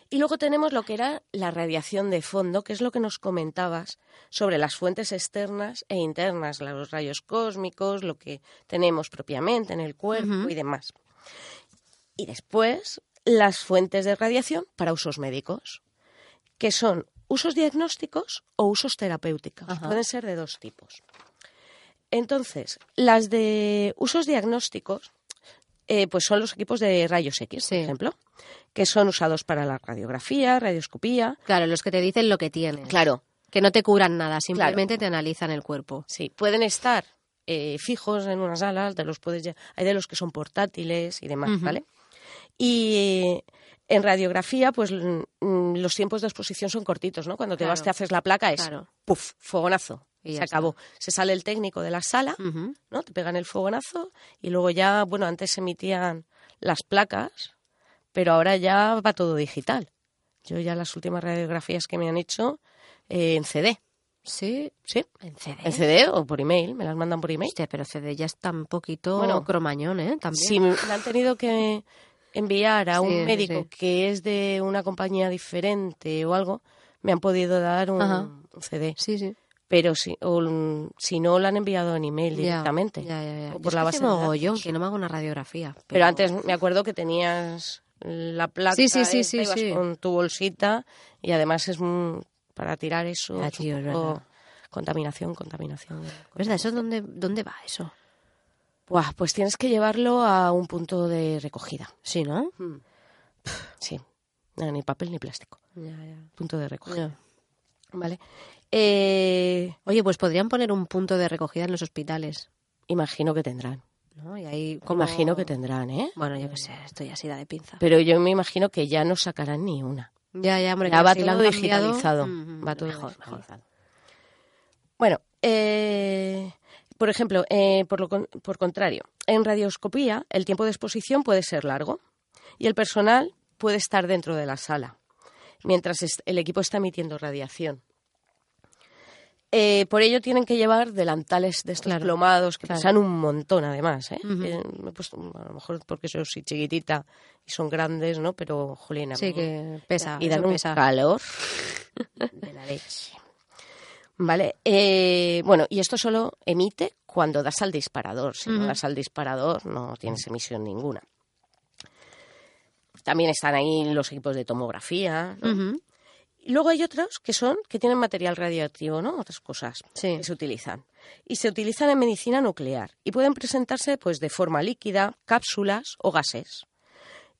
Y luego tenemos lo que era la radiación de fondo, que es lo que nos comentabas sobre las fuentes externas e internas, los rayos cósmicos, lo que tenemos propiamente en el cuerpo y demás. Y después, las fuentes de radiación para usos médicos, que son usos diagnósticos o usos terapéuticos. Pueden ser de dos tipos. Entonces, las de usos diagnósticos, eh, pues son los equipos de rayos X, por ejemplo, que son usados para la radiografía, radioscopía. Claro, los que te dicen lo que tienes. Claro. Que no te curan nada, simplemente te analizan el cuerpo. Sí, pueden estar eh, fijos en unas alas, de los puedes, hay de los que son portátiles y demás, ¿vale? Y en radiografía, pues mm, los tiempos de exposición son cortitos, ¿no? Cuando te vas, te haces la placa, es ¡puf! Fogonazo. Y se acabó. Se sale el técnico de la sala, ¿no? Te pegan el fogonazo y luego ya, bueno, antes se emitían las placas, pero ahora ya va todo digital. Yo ya las últimas radiografías que me han hecho eh, en CD. Sí, sí. ¿En CD? En CD o por email, me las mandan por email. Hostia, pero CD ya está un poquito cromañón, ¿eh? También. Sí, me han tenido que enviar a un médico que es de una compañía diferente o algo, me han podido dar un, CD. Sí, sí. Pero si, si no, lo han enviado en email directamente. Ya, ya, ya. por la base que no me hago una radiografía. Pero... antes me acuerdo que tenías la placa sí, sí, sí, sí, con tu bolsita y además es para tirar eso. contaminación, contaminación. ¿Verdad? ¿Eso dónde, dónde va eso? pues tienes que llevarlo a un punto de recogida. Sí, ¿no? Hmm. Sí. ni papel ni plástico. Ya, ya. Punto de recogida. Vale. Eh, oye, pues podrían poner un punto de recogida en los hospitales. Imagino que tendrán. ¿No? Y ahí Imagino que tendrán, ¿eh? Bueno, yo qué sé, estoy así de pinza. Pero yo me imagino que ya no sacarán ni una. Ya, ya, hombre. Ya va todo digitalizado. va todo mejor, digitalizado. Bueno, eh, por ejemplo, eh, por, contrario, en radioscopía el tiempo de exposición puede ser largo y el personal puede estar dentro de la sala mientras el equipo está emitiendo radiación. Eh, por ello tienen que llevar delantales de estos plomados que pesan un montón además. ¿eh? eh me he puesto, a lo mejor porque soy chiquitita y son grandes, ¿no? Pero, Juliana. Sí, que pesa. Y dan un calor de la leche. ¿Vale? Eh, bueno, y esto solo emite cuando das al disparador. Si no das al disparador, no tienes emisión ninguna. También están ahí los equipos de tomografía. Y luego hay otros que son que tienen material radioactivo, ¿no? Otras cosas que se utilizan. Y se utilizan en medicina nuclear y pueden presentarse pues de forma líquida, cápsulas o gases.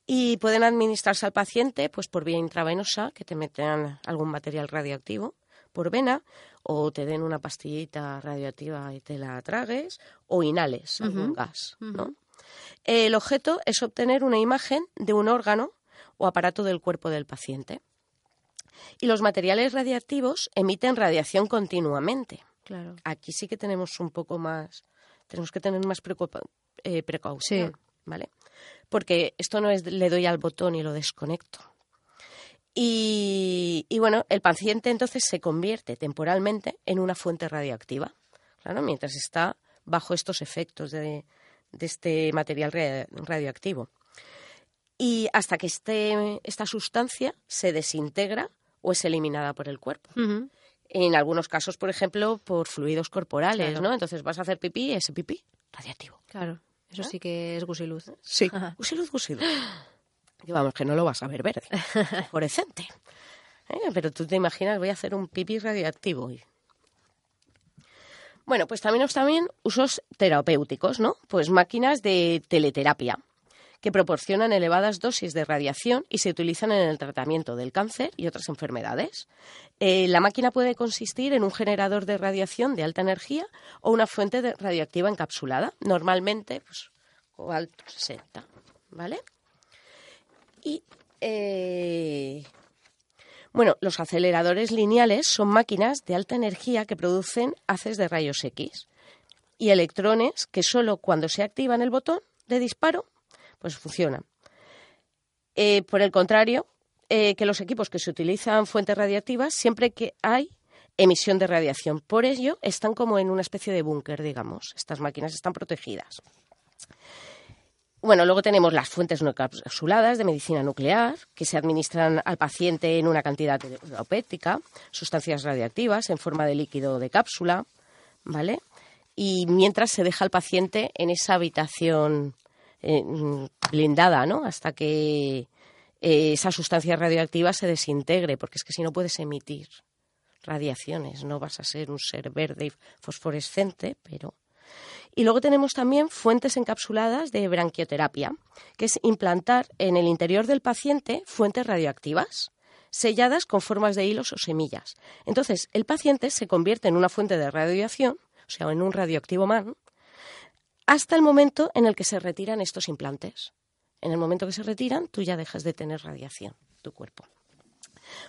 Y pueden administrarse al paciente pues por vía intravenosa, que te meten algún material radioactivo por vena o te den una pastillita radioactiva y te la tragues o inhales algún gas. ¿no? El objeto es obtener una imagen de un órgano o aparato del cuerpo del paciente. Y los materiales radiactivos emiten radiación continuamente. Claro. Aquí sí que tenemos un poco más, tenemos que tener más eh, precaución, ¿vale? Porque esto no es le doy al botón y lo desconecto. Y, bueno, el paciente entonces se convierte temporalmente en una fuente radioactiva, claro, mientras está bajo estos efectos de, este material radioactivo. Y hasta que este, esta sustancia se desintegra o es eliminada por el cuerpo. En algunos casos, por ejemplo, por fluidos corporales, ¿no? Entonces vas a hacer pipí y ese pipí radiactivo. Claro, eso ¿Eh? sí que es gusiluz. Sí, gusiluz, gusiluz. Que vamos, que no lo vas a ver verde, fluorescente. ¿Eh? Pero tú te imaginas, voy a hacer un pipí radioactivo. Bueno, pues también también usos terapéuticos, ¿no? Pues máquinas de teleterapia que proporcionan elevadas dosis de radiación y se utilizan en el tratamiento del cáncer y otras enfermedades. Eh, la máquina puede consistir en un generador de radiación de alta energía o una fuente de radioactiva encapsulada, normalmente pues, alto 60, ¿vale? Y eh, bueno, los aceleradores lineales son máquinas de alta energía que producen haces de rayos X y electrones que solo cuando se activan el botón de disparo, pues funcionan. Eh, por el contrario, eh, que los equipos que se utilizan fuentes radiactivas siempre que hay emisión de radiación. Por ello, están como en una especie de búnker, digamos. Estas máquinas están protegidas. Bueno, luego tenemos las fuentes no encapsuladas de medicina nuclear, que se administran al paciente en una cantidad terapéutica, sustancias radioactivas en forma de líquido de cápsula, ¿vale? Y mientras se deja al paciente en esa habitación eh, blindada, ¿no? Hasta que eh, esa sustancia radioactiva se desintegre, porque es que si no puedes emitir radiaciones, no vas a ser un ser verde y fosforescente, pero y luego tenemos también fuentes encapsuladas de branquioterapia, que es implantar en el interior del paciente fuentes radioactivas selladas con formas de hilos o semillas. Entonces, el paciente se convierte en una fuente de radiación, o sea, en un radioactivo man, hasta el momento en el que se retiran estos implantes. En el momento que se retiran, tú ya dejas de tener radiación, tu cuerpo.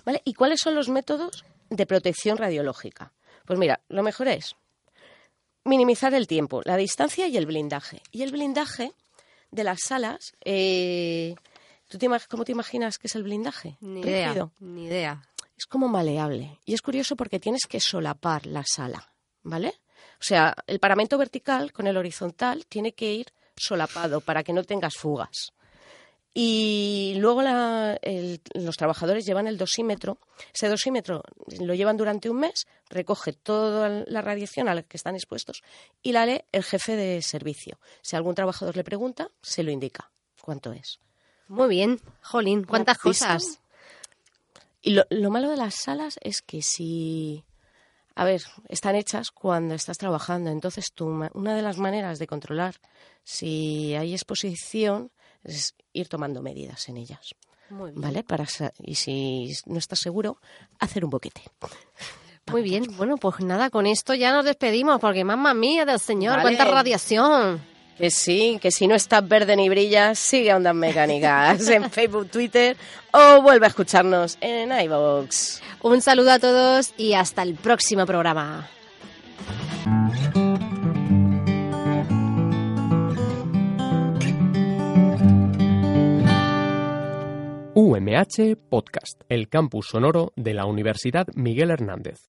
¿Vale? ¿Y cuáles son los métodos de protección radiológica? Pues mira, lo mejor es minimizar el tiempo, la distancia y el blindaje. Y el blindaje de las salas, eh, ¿tú te, ¿cómo te imaginas que es el blindaje? Ni idea, ni idea. Es como maleable. Y es curioso porque tienes que solapar la sala, ¿vale? O sea, el paramento vertical con el horizontal tiene que ir solapado para que no tengas fugas. Y luego los trabajadores llevan el dosímetro. Ese dosímetro lo llevan durante un mes, recoge toda la radiación a la que están expuestos y la lee el jefe de servicio. Si algún trabajador le pregunta, se lo indica cuánto es. Muy bien, Jolín, cuántas cosas. Y lo, lo malo de las salas es que si a ver, están hechas cuando estás trabajando. Entonces, tú, una de las maneras de controlar si hay exposición es ir tomando medidas en ellas. ¿Vale? Para, y si no estás seguro, hacer un boquete. Muy bien, bueno, pues nada, con esto ya nos despedimos, porque mamá mía del señor, cuánta radiación. Que sí, que si no estás verde ni brillas, sigue a Ondas Mecánicas en Facebook, Twitter o vuelve a escucharnos en iVoox. Un saludo a todos y hasta el próximo programa. UMH Podcast, el campus sonoro de la Universidad Miguel Hernández.